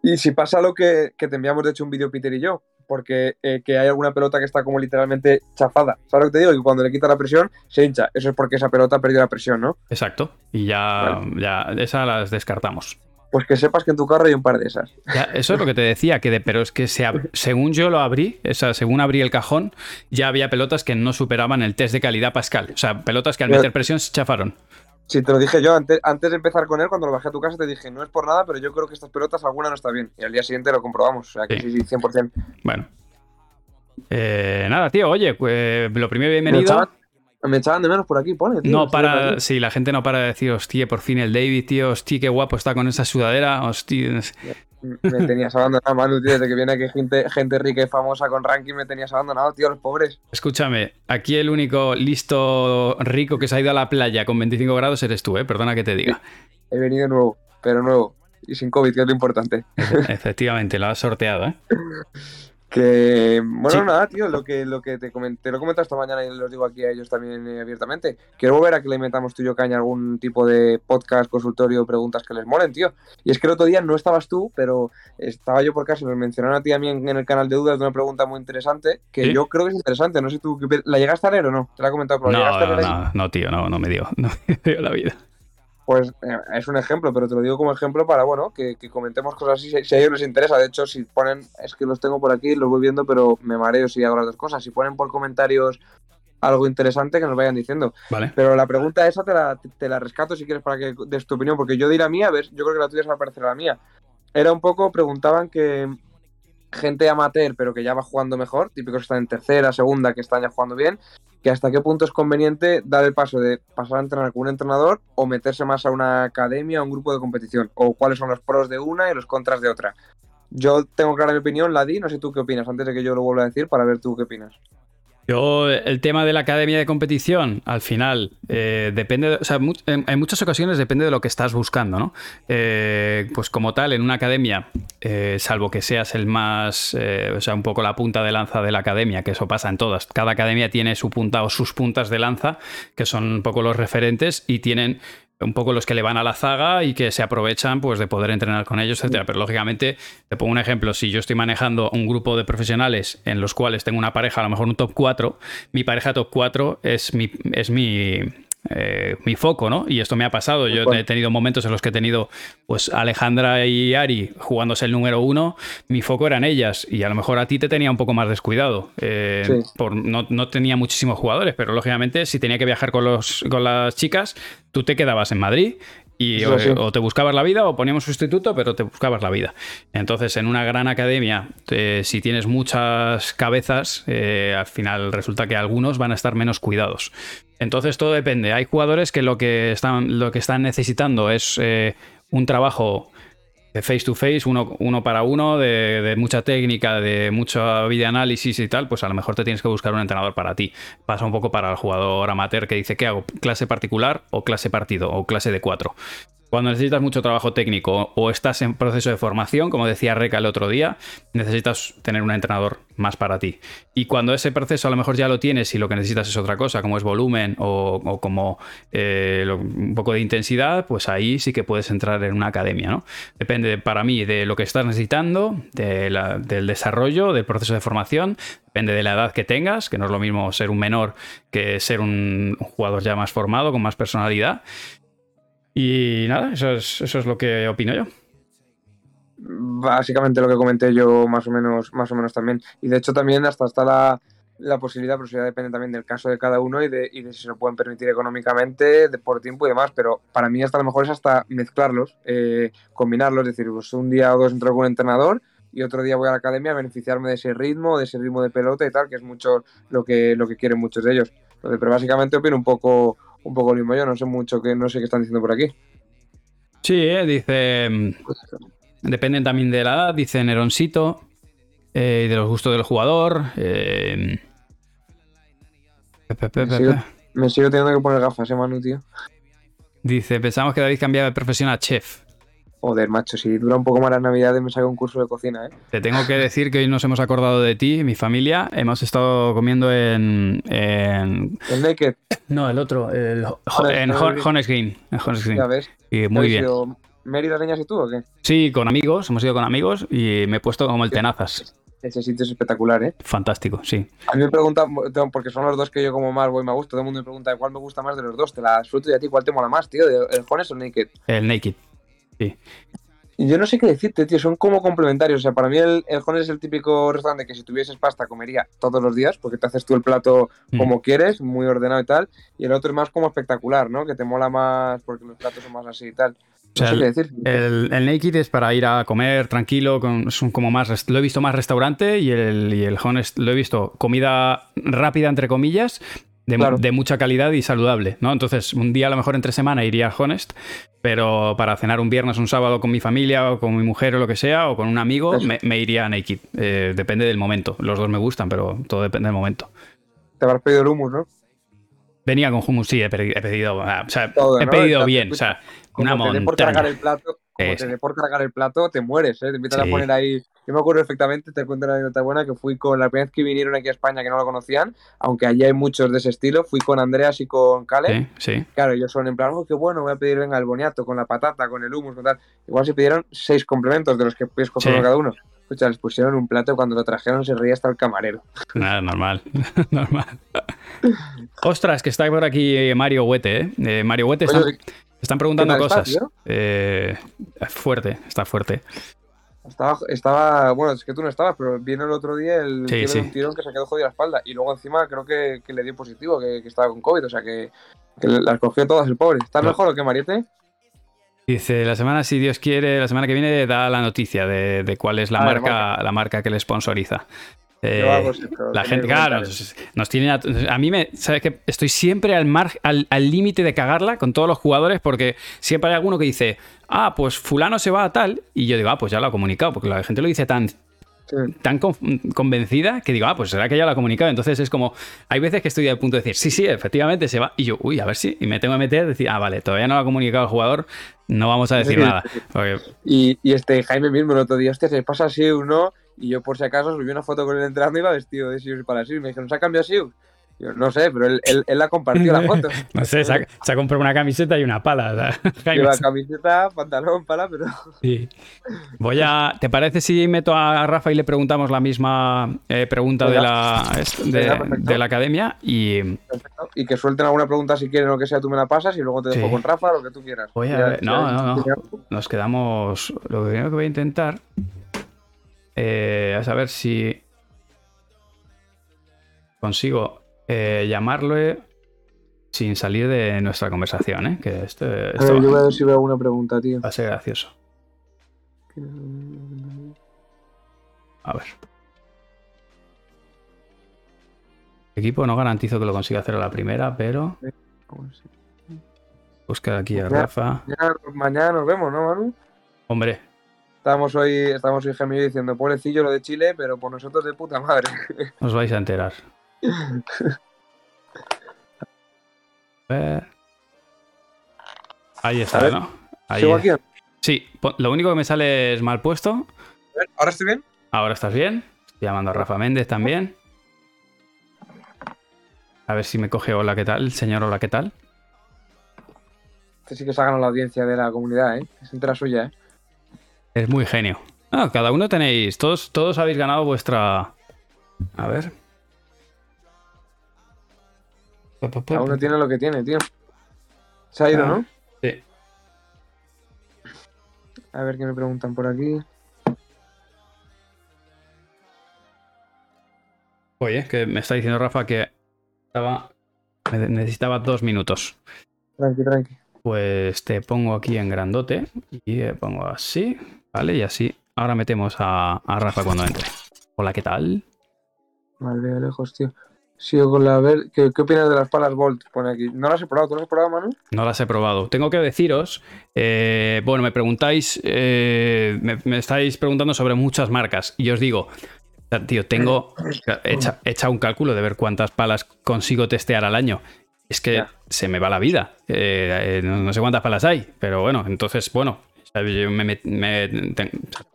Y si pasa lo que, que te enviamos, de hecho, un vídeo Peter y yo, porque eh, que hay alguna pelota que está como literalmente chafada. ¿Sabes lo que te digo? Que cuando le quita la presión, se hincha. Eso es porque esa pelota ha perdido la presión, ¿no? Exacto. Y ya, ya esas las descartamos. Pues que sepas que en tu carro hay un par de esas. Ya, eso es lo que te decía, que de- pero es que se según yo lo abrí, o sea, según abrí el cajón, ya había pelotas que no superaban el test de calidad Pascal. O sea, pelotas que al meter presión se chafaron. Si te lo dije yo antes, antes de empezar con él, cuando lo bajé a tu casa, te dije, no es por nada, pero yo creo que estas pelotas alguna no está bien. Y al día siguiente lo comprobamos. O sea, que Sí. sí, sí, 100%. Bueno. Eh, nada, tío, oye, pues, lo primero, Me bienvenido. echaban, me echaban de menos por aquí, pone, tío. No para, sí, la gente no para de decir, hostia, por fin el David, tío, hostia, qué guapo está con esa sudadera, hostia. Me tenías abandonado, Manu, tío. Desde que viene aquí gente, gente rica y famosa con ranking, me tenías abandonado, tío, los pobres. Escúchame, aquí el único listo rico que se ha ido a la playa con 25 grados eres tú, ¿eh? Perdona que te diga. He venido nuevo, pero nuevo. Y sin COVID, que es lo importante. Efectivamente, lo has sorteado, ¿eh? Que, bueno, Sí. nada, tío, lo que, lo que te comenté, lo comenté esta mañana y los digo aquí a ellos también eh, abiertamente. Quiero volver a que le metamos tú y yo caña a algún tipo de podcast, consultorio, preguntas que les molen, tío. Y es que el otro día no estabas tú, pero estaba yo por casa me mencionaron a ti a mí en, en el canal de dudas de una pregunta muy interesante que Sí. yo creo que es interesante. No sé tú, ¿qué pi- ¿la llegaste a leer o no? Te la he comentado, pero ¿la No, llegaste a no, leer ahí? no, no, tío, no, no me dio, no me dio la vida. Pues eh, es un ejemplo, pero te lo digo como ejemplo para, bueno, que, que comentemos cosas así si, si a ellos les interesa. De hecho, si ponen, es que los tengo por aquí, los voy viendo, pero me mareo si hago las dos cosas. Si ponen por comentarios algo interesante, que nos vayan diciendo. Vale. Pero la pregunta esa te la, te la rescato si quieres para que des tu opinión, porque yo di la mía, a ver, yo creo que la tuya se va a parecer a la mía. Era un poco, preguntaban que gente amateur, pero que ya va jugando mejor, típicos están en tercera, segunda, que están ya jugando bien, que hasta qué punto es conveniente dar el paso de pasar a entrenar con un entrenador o meterse más a una academia o un grupo de competición, o cuáles son los pros de una y los contras de otra. Yo tengo clara mi opinión, la di, no sé tú qué opinas, antes de que yo lo vuelva a decir, para ver tú qué opinas. Yo, el tema de la academia de competición, al final, eh, depende, de- o sea, en, muchas ocasiones depende de lo que estás buscando, ¿no? Eh, pues como tal, en una academia, eh, salvo que seas el más, o sea, un poco la punta de lanza de la academia, que eso pasa en todas. Cada academia tiene su punta o sus puntas de lanza, que son un poco los referentes y tienen un poco los que le van a la zaga y que se aprovechan pues de poder entrenar con ellos, etcétera. Pero lógicamente, te pongo un ejemplo, si yo estoy manejando un grupo de profesionales en los cuales tengo una pareja, a lo mejor un top 4, mi pareja top 4 es mi, es mi, eh, mi foco, ¿no? Y esto me ha pasado. Yo he tenido momentos en los que he tenido, pues, Alejandra y Ari jugándose el número uno. Mi foco eran ellas. Y a lo mejor a ti te tenía un poco más descuidado. Eh, por, no, no, tenía muchísimos jugadores, pero lógicamente, si tenía que viajar con, los, con las chicas, tú te quedabas en Madrid y o, te buscabas la vida o poníamos sustituto, pero te buscabas la vida. Entonces, en una gran academia, eh, si tienes muchas cabezas, eh, al final resulta que algunos van a estar menos cuidados. Entonces, todo depende. Hay jugadores que lo que están, lo que están necesitando es eh, un trabajo face to face, uno, uno para uno, de, mucha técnica, de mucha videoanálisis y tal, pues a lo mejor te tienes que buscar un entrenador para ti. Pasa un poco para el jugador amateur que dice, ¿qué hago? ¿Clase particular o clase partido o clase de cuatro? Cuando necesitas mucho trabajo técnico o estás en proceso de formación, como decía Reca el otro día, necesitas tener un entrenador más para ti. Y cuando ese proceso a lo mejor ya lo tienes y lo que necesitas es otra cosa, como es volumen o, como eh, un poco de intensidad, pues ahí sí que puedes entrar en una academia. ¿no? Depende para mí de lo que estás necesitando, del desarrollo, del proceso de formación, depende de la edad que tengas, que no es lo mismo ser un menor que ser un jugador ya más formado, con más personalidad. Y nada, eso es, eso es lo que opino yo. Básicamente lo que comenté yo más o menos, más o menos también. Y de hecho también hasta está la, la posibilidad, pero eso ya depende también del caso de cada uno y de, y de si se lo pueden permitir económicamente, de, por tiempo y demás. Pero para mí hasta a lo mejor es hasta mezclarlos, eh, combinarlos, es decir, pues un día o dos entro con un entrenador y otro día voy a la academia a beneficiarme de ese ritmo, de ese ritmo de pelota y tal, que es mucho lo que, lo que quieren muchos de ellos. pero básicamente opino un poco un poco lo mismo yo, no sé mucho, que no sé qué están diciendo por aquí. Sí, eh, dice. Mm, dependen también de la edad, dice Neroncito, eh, y de los gustos del jugador. Eh, me, sigo, teniendo que poner gafas, eh, Manu, tío. Dice, pensamos que David cambiaba de profesión a chef. Joder, macho, si dura un poco más las navidades me saco un curso de cocina, ¿eh? Te tengo que decir que hoy nos hemos acordado de ti, mi familia. Hemos estado comiendo en... ¿El Naked? No, el otro, el, en Honest Green. En Green. Ya ves. Y muy bien. ¿Mary, las niñas y tú o qué? Sí, con amigos, hemos ido con amigos y me he puesto como el tenazas. Ese sitio es espectacular, ¿eh? Fantástico, sí. A mí me preguntan, porque son los dos que yo como más voy me gusta, todo el mundo me pregunta cuál me gusta más de los dos, te la disfruto y a ti cuál te mola más, tío, el Honest o el Naked. El Naked. Sí. Yo no sé qué decirte, tío, son como complementarios. O sea, para mí el, el es el típico restaurante que si tuvieses pasta comería todos los días, porque te haces tú el plato mm. como quieres, muy ordenado y tal. Y el otro es más como espectacular, ¿no? Que te mola más porque los platos son más así y tal. No sé qué decir. El, el, Naked es para ir a comer tranquilo, con, son como más, lo he visto más restaurante y el, y el Honest lo he visto comida rápida, entre comillas, de, mucha calidad y saludable, ¿no? Entonces, un día a lo mejor entre semana iría a Honest, pero para cenar un viernes, un sábado con mi familia o con mi mujer o lo que sea, o con un amigo, me, iría a Naked. Eh, depende del momento. Los dos me gustan, pero todo depende del momento. Te habrás pedido el hummus, ¿no? Venía con hummus, sí, he pedido, o sea, he pedido bien, o sea, una montaña. el plato, como te por cargar el plato, te mueres, ¿eh? Te invitan a poner ahí. Yo me acuerdo perfectamente, te cuento una anécdota buena, que fui con la primera vez que vinieron aquí a España, que no lo conocían, aunque allí hay muchos de ese estilo, fui con Andreas y con Cale. Sí, Claro, ellos son en plan, oh, qué bueno, voy a pedir, venga, el boniato con la patata, con el hummus, con tal. Igual se pidieron seis complementos de los que puedes coger cada uno. Escucha, les pusieron un plato y cuando lo trajeron se reía hasta el camarero. Nada, normal. normal. Ostras, que está por aquí Mario Huete, ¿eh? eh Mario Huete está... Están preguntando cosas. eh, fuerte, está fuerte. Estaba, estaba, bueno, es que tú no estabas, pero vino el otro día el sí, un tirón que se quedó jodida la espalda. Y luego encima creo que, le dio positivo, que, estaba con COVID, o sea que, que las cogió todas el pobre. ¿Estás mejor o qué, Mariette? Dice, la semana, si Dios quiere, la semana que viene da la noticia de, cuál es la, marca, la marca que le sponsoriza. Eh, la gente, claro, nos tiene a, mí me, sabes que estoy siempre al mar, al límite de cagarla con todos los jugadores porque siempre hay alguno que dice, ah, pues fulano se va a tal y yo digo, ah, pues ya lo ha comunicado porque la gente lo dice tan tan convencida que digo, ah, pues será que ya lo ha comunicado. Entonces es como, hay veces que estoy a punto de decir, sí, sí, efectivamente se va. Y yo, uy, a ver si, y me tengo que meter, decir, ah, vale, todavía no lo ha comunicado el jugador, no vamos a decir nada. Y, este Jaime mismo el otro día, hostia, se pasa así uno y yo, por si acaso, subí una foto con él entrando y iba vestido de Sius para Sius. Me dijeron, ¿se ha cambiado Sius? Yo no sé, pero él, él, él ha compartido la foto. no sé, se ha, comprado una camiseta y una pala. Lleva camiseta, pantalón, pala, pero. Sí. Voy a. ¿Te parece si meto a Rafa y le preguntamos la misma eh, pregunta de la, de, la academia? Y, y que suelten alguna pregunta si quieren o que sea, tú me la pasas y luego te dejo Sí. con Rafa, lo que tú quieras. Voy a Ya- ver. ya- No, no, no. Nos quedamos. Lo primero que voy a intentar eh, a ver si consigo eh, llamarle sin salir de nuestra conversación, ¿eh? Que A ver, yo voy a ver si veo alguna pregunta, tío. va a ser gracioso. A ver. Equipo no garantizo que lo consiga hacer a la primera, pero busca aquí a. Rafa. Mañana, mañana nos vemos, ¿no, Manu? Hombre, Estábamos hoy, estábamos hoy Gemillo diciendo, pobrecillo lo de Chile, pero por nosotros de puta madre. os vais a enterar. A ver. Ahí está, ver, ¿no? Ahí ¿Sigo aquí? Sí, lo único que me sale es mal puesto. ver, ¿Ahora estoy bien? Ahora estás bien. Estoy llamando a Rafa Méndez también. A ver si me coge hola, ¿qué tal? Señor, hola, ¿qué tal? Este sí que se ha ganado la audiencia de la comunidad, ¿eh? Es entera suya, ¿eh? Es muy genio. Ah, cada uno tenéis. Todos, todos habéis ganado vuestra. A ver. Cada uno tiene lo que tiene, tío. Se ha ido, Ah. ¿no? Sí. A ver qué me preguntan por aquí. Oye, que me está diciendo Rafa que estaba. necesitaba dos minutos. Tranqui, tranqui. Pues te pongo aquí en grandote y pongo así, ¿vale? Y así. Ahora metemos a, a Rafa cuando entre. Hola, ¿qué tal? Vale, veo lejos, tío. Sigo con la... Ver, ¿qué, qué opinas de las palas Volt? Pone aquí. ¿No las he probado? ¿Tú las has probado, Manu? No las he probado. Tengo que deciros, eh, bueno, me preguntáis, eh, me, me estáis preguntando sobre muchas marcas y os digo, tío, tengo he hecha, he echado un cálculo de ver cuántas palas consigo testear al año. Es que Ya. se me va la vida. Eh, eh, no, no sé cuántas palas hay, pero bueno, entonces, bueno, ¿sabes? yo me- me- me- ten-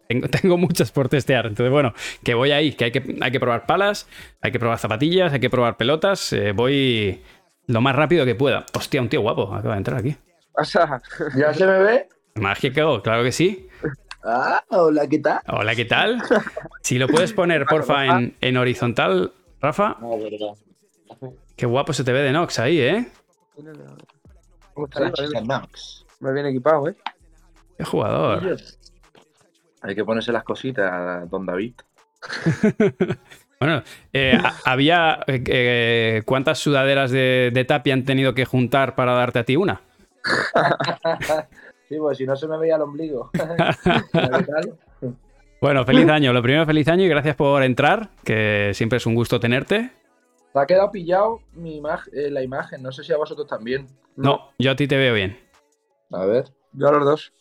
tengo, tengo muchas por testear. Entonces, bueno, que voy ahí, que hay que, hay que probar palas, hay que probar zapatillas, hay que probar pelotas. eh, voy lo más rápido que pueda. Hostia, un tío guapo acaba de entrar aquí. Pasa. ¿Ya se me ve? Mágico, claro que sí. Ah, hola, ¿qué tal? Hola, ¿qué tal? Si lo puedes poner, porfa, en, en horizontal, Rafa. No, verdad. Qué guapo se te ve de Nox ahí, ¿eh? Va bien equipado, ¿eh? Qué jugador. Hay que ponerse las cositas, don David. Bueno, eh, ha- había. eh, eh, ¿Cuántas sudaderas de, de Tapia han tenido que juntar para darte a ti una? Sí, pues si no se me veía el ombligo. Bueno, feliz año. Lo primero, feliz año y gracias por entrar, que siempre es un gusto tenerte. Se ha quedado pillado mi imag- eh, la imagen. No sé si a vosotros también. No, yo a ti te veo bien. A ver. Yo a los dos.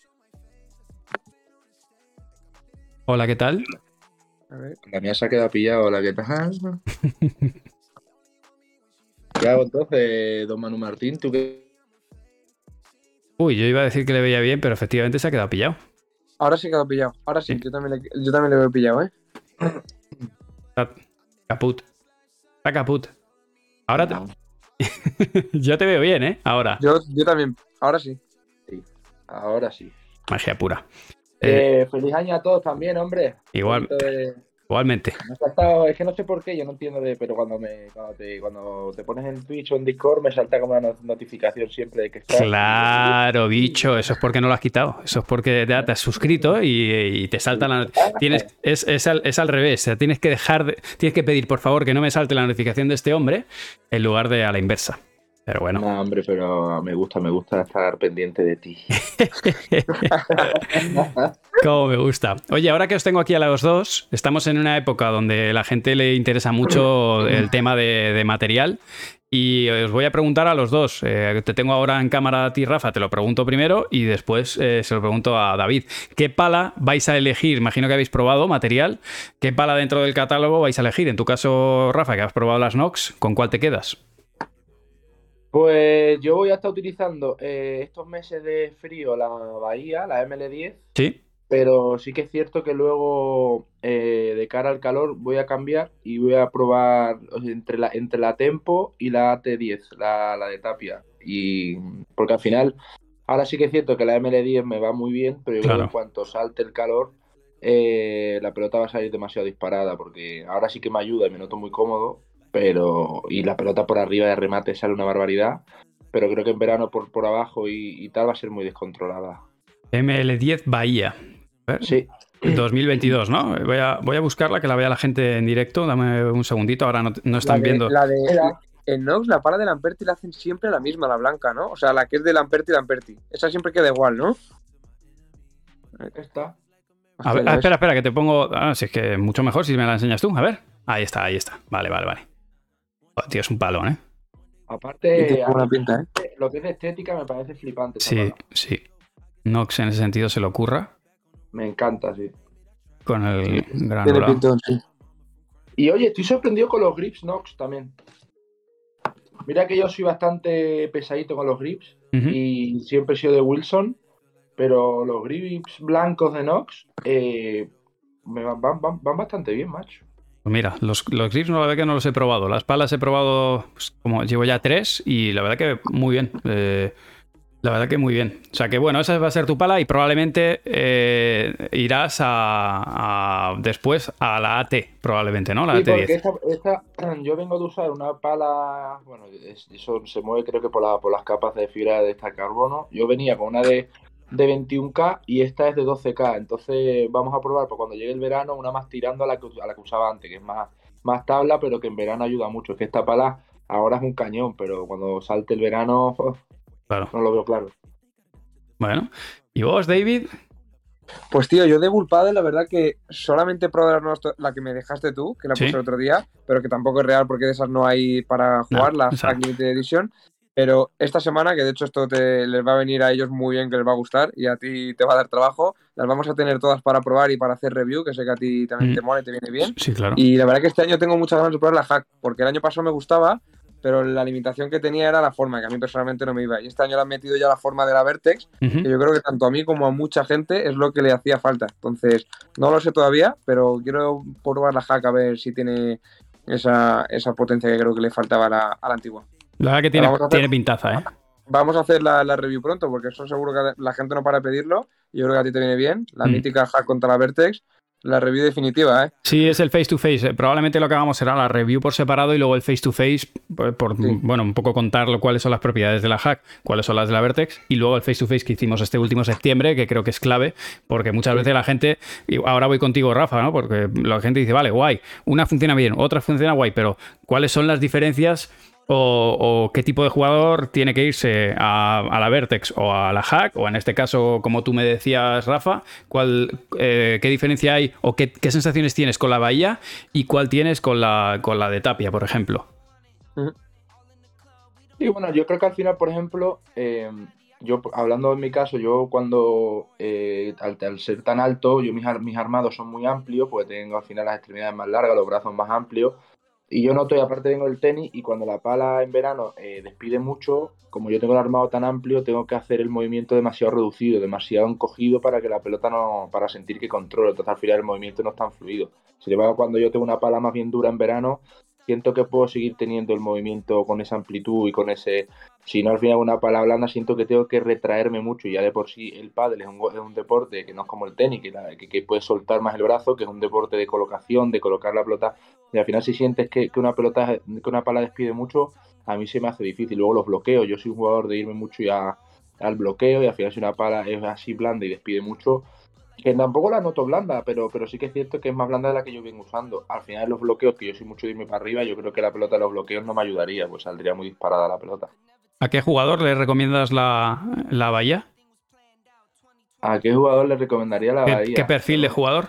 Hola, ¿qué tal? A ver. La mía se ha quedado pillado. La que tal. ¿Qué hago entonces, don Manu Martín? ¿Tú qué? Uy, yo iba a decir que le veía bien, pero efectivamente se ha quedado pillado. Ahora sí quedado pillado. Ahora sí, Sí. yo también, le, yo también le veo pillado, ¿eh? Está caput. Está caput. Ahora te- yo te veo bien, ¿eh? Ahora. Yo, yo también. Ahora sí. Ahora sí. Magia pura. Eh, Eh, feliz año a todos también, hombre. igual, de- igualmente. saltado- es que no sé por qué, yo no entiendo de, pero cuando me cuando te, cuando te pones en Twitch o en Discord me salta como una no- notificación siempre de que estás. Claro, bicho, eso es porque no lo has quitado. Eso es porque te, te has suscrito y, y te salta la tienes es, es al, es al revés. O sea, tienes que dejar de- tienes que pedir por favor que no me salte la notificación de este hombre en lugar de a la inversa. Pero bueno. No, hombre, pero me gusta, me gusta estar pendiente de ti. Como me gusta. Oye, ahora que os tengo aquí a los dos, estamos en una época donde la gente le interesa mucho el tema de, de material. Y os voy a preguntar a los dos. Eh, te tengo ahora en cámara a ti, Rafa, te lo pregunto primero y después eh, se lo pregunto a David. ¿Qué pala vais a elegir? Imagino que habéis probado material. ¿Qué pala dentro del catálogo vais a elegir? En tu caso, Rafa, que has probado las Nox, ¿con cuál te quedas? Pues yo voy a estar utilizando eh, estos meses de frío la Bahía, la ML10, Sí. pero sí que es cierto que luego eh, de cara al calor voy a cambiar y voy a probar o sea, entre la, entre la Tempo y la AT10, la, la de Tapia. Y porque al final, ahora sí que es cierto que la ML10 me va muy bien, pero yo creo que en cuanto salte el calor, eh, la pelota va a salir demasiado disparada, porque ahora sí que me ayuda y me noto muy cómodo. Pero y la pelota por arriba de remate sale una barbaridad, pero creo que en verano por, por abajo y, y tal va a ser muy descontrolada. ML10 Bahía. A ver, Sí, 2022, ¿no? Voy a, voy a buscarla, que la vea la gente en directo. Dame un segundito, ahora no, no están la de, viendo. La de, en Nox, la pala de Lamperti la hacen siempre la misma, la blanca, ¿no? O sea, la que es de Lamperti Lamperti. Esa siempre queda igual, ¿no? está. A ver, ah, espera, espera, que te pongo. Ah, si es que mucho mejor si me la enseñas tú. A ver. Ahí está, ahí está. Vale, vale, vale. Oh, tío, es un palón, ¿eh? Aparte, pinta, ¿eh? lo que es de estética me parece flipante. Sí, sí. Nox en ese sentido se lo ocurra Me encanta, sí. con el pintón, sí. Y oye, estoy sorprendido con los grips Nox también. Mira que yo soy bastante pesadito con los grips y siempre he sido de Wilson, pero los grips blancos de Nox eh, me van, van- van- van bastante bien, macho. Pues mira, los, los grips no, la verdad que no los he probado. Las palas he probado, pues, como llevo ya tres, y la verdad que muy bien. Eh, la verdad que muy bien. O sea que bueno, esa va a ser tu pala y probablemente eh, irás a, a- después a la AT, probablemente, ¿no? La Sí, AT10. porque esta, esta- yo vengo de usar una pala, bueno, es- eso se mueve creo que por, la- por las capas de fibra de esta carbono. Yo venía con una de, de 21K y esta es de 12K, entonces vamos a probar por cuando llegue el verano una más tirando a la que, a la que usaba antes, que es más, más tabla, pero que en verano ayuda mucho. Es que esta pala ahora es un cañón, pero cuando salte el verano Claro. no lo veo claro. Bueno. ¿Y vos, David? Pues tío, yo de Bullpadel, la verdad que solamente probado la, la que me dejaste tú, que la Sí. puse el otro día, pero que tampoco es real porque de esas no hay para jugar, la esa Hack no. Limited Edition. Pero esta semana, que de hecho esto te, les va a venir a ellos muy bien, que les va a gustar y a ti te va a dar trabajo, las vamos a tener todas para probar y para hacer review, que sé que a ti también Mm. te mola y te viene bien. Sí, claro. Y la verdad que este año tengo muchas ganas de probar la hack, porque el año pasado me gustaba, pero la limitación que tenía era la forma, que a mí personalmente no me iba. Y este año le han metido ya la forma de la Vertex, que yo creo que tanto a mí como a mucha gente es lo que le hacía falta. Entonces, no lo sé todavía, pero quiero probar la hack a ver si tiene esa, esa potencia que creo que le faltaba a la, a la antigua. La verdad que tiene, hacer- tiene pintaza, ¿eh? Vamos a hacer la, la review pronto, porque eso seguro que la gente no para de pedirlo. Y yo creo que a ti te viene bien. La Mm. mítica hack contra la Vertex, la review definitiva, ¿eh? Sí, es el face to face. Probablemente lo que hagamos será la review por separado y luego el face to face, por, por, Sí. bueno, un poco contar lo- cuáles son las propiedades de la hack, cuáles son las de la Vertex, y luego el face to face que hicimos este último septiembre, que creo que es clave, porque muchas veces la gente, y ahora voy contigo, Rafa, ¿no? Porque la gente dice, vale, guay, una funciona bien, otra funciona guay, pero ¿cuáles son las diferencias? O, qué tipo de jugador tiene que irse a, a la Vertex o a la Hack, o en este caso, como tú me decías, Rafa, cuál, eh, qué diferencia hay o qué, sensaciones tienes con la Bahía y cuál tienes con la, con la de Tapia, por ejemplo. Y bueno, yo creo que al final, por ejemplo, eh, yo hablando en mi caso, yo cuando eh, al, ser tan alto, yo mis, mis armados son muy amplios, porque tengo al final las extremidades más largas, los brazos más amplios, y yo noto, y aparte tengo el tenis, y cuando la pala en verano eh, despide mucho, como yo tengo el armado tan amplio, tengo que hacer el movimiento demasiado reducido, demasiado encogido para que la pelota no, para sentir que controlo, entonces al final el movimiento no es tan fluido. Sin embargo, cuando yo tengo una pala más bien dura en verano, siento que puedo seguir teniendo el movimiento con esa amplitud y con ese... Si no, al final una pala blanda siento que tengo que retraerme mucho y ya de por sí el pádel es un, es un deporte que no es como el tenis, que, la- que, puedes soltar más el brazo, que es un deporte de colocación, de colocar la pelota. Y al final si sientes que, que una pelota, que una pala despide mucho, a mí se me hace difícil. Luego los bloqueos, yo soy un jugador de irme mucho ya al bloqueo y al final si una pala es así blanda y despide mucho, que tampoco la noto blanda, pero, pero sí que es cierto que es más blanda de la que yo vengo usando. Al final los bloqueos, que yo soy mucho de irme para arriba, yo creo que la pelota de los bloqueos no me ayudaría, pues saldría muy disparada la pelota. ¿A qué jugador le recomiendas la, la Bahía? ¿A qué jugador le recomendaría la ¿Qué, Bahía? qué perfil de jugador?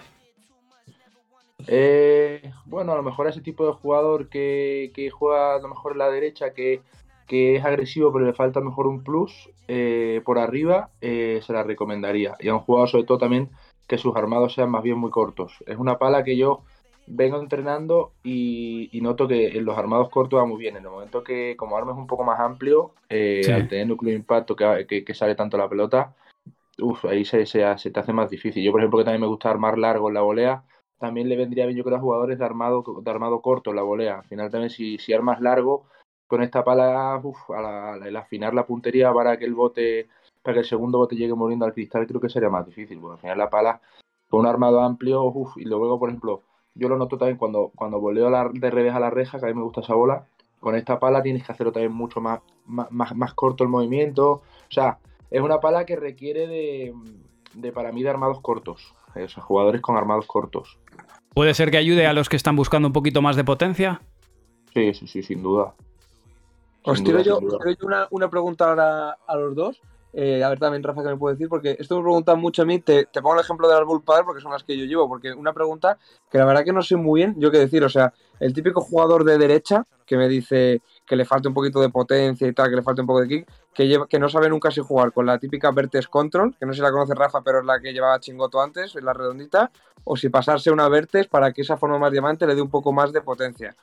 Eh, bueno, a lo mejor a ese tipo de jugador que, que juega a lo mejor en la derecha, que, que es agresivo pero le falta mejor un plus eh, por arriba, eh, se la recomendaría. Y a un jugador sobre todo también que sus armados sean más bien muy cortos. Es una pala que yo vengo entrenando y, y noto que en los armados cortos va muy bien. En el momento que como arma es un poco más amplio, eh, Sí. al tener núcleo de impacto que, que- que sale tanto la pelota, uf, ahí se, se, se te hace más difícil. Yo, por ejemplo, que también me gusta armar largo en la volea, también le vendría bien yo creo a jugadores de armado, de armado corto en la volea. Al final también si, si armas largo, con esta pala, uf, al afinar la puntería para que el bote, para que el segundo bote llegue muriendo al cristal, creo que sería más difícil. Porque al final la pala, con un armado amplio, uf, y luego, por ejemplo, yo lo noto también cuando, cuando voleo la, de revés a la reja, que a mí me gusta esa bola, con esta pala tienes que hacerlo también mucho más, más, más, más corto el movimiento. O sea, es una pala que requiere de, de para mí, de armados cortos. O sea, jugadores con armados cortos. ¿Puede ser que ayude a los que están buscando un poquito más de potencia? Sí, sí, sí, sin duda. Os tiro duda, yo, sin duda. os tiro yo una, una pregunta ahora a los dos. Eh, a ver también, Rafa, que me puede decir, porque esto me preguntan mucho a mí. Te, te pongo el ejemplo de las Bull Power porque son las que yo llevo. Porque una pregunta que la verdad que no sé muy bien, yo qué decir. O sea, el típico jugador de derecha que me dice que le falta un poquito de potencia y tal, que le falta un poco de kick, que, lleva, que no sabe nunca si jugar con la típica Vertex Control, que no sé si la conoce Rafa, pero es la que llevaba Chingoto antes, es la redondita, o si pasarse una Vertex para que esa forma más diamante le dé un poco más de potencia.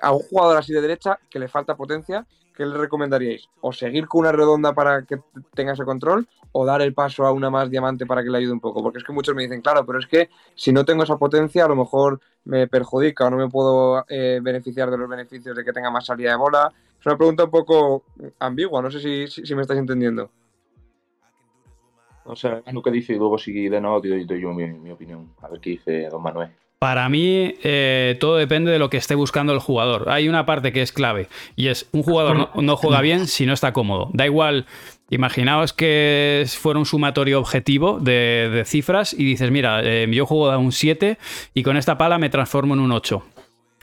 A un jugador así de derecha que le falta potencia, ¿qué le recomendaríais? ¿O seguir con una redonda para que tenga ese control? ¿O dar el paso a una más diamante para que le ayude un poco? Porque es que muchos me dicen, claro, pero es que si no tengo esa potencia, a lo mejor me perjudica o no me puedo eh, beneficiar de los beneficios de que tenga más salida de bola. Es una pregunta un poco ambigua, no sé si, si, me estáis entendiendo. O sea, lo que dice y luego si de nuevo te yo mi opinión. A ver qué dice don Manuel. Para mí, eh, todo depende de lo que esté buscando el jugador. Hay una parte que es clave y es un jugador no, juega bien si no está cómodo. Da igual, imaginaos que fuera un sumatorio objetivo de, de cifras y dices, mira, eh, yo juego a un 7 y con esta pala me transformo en un 8.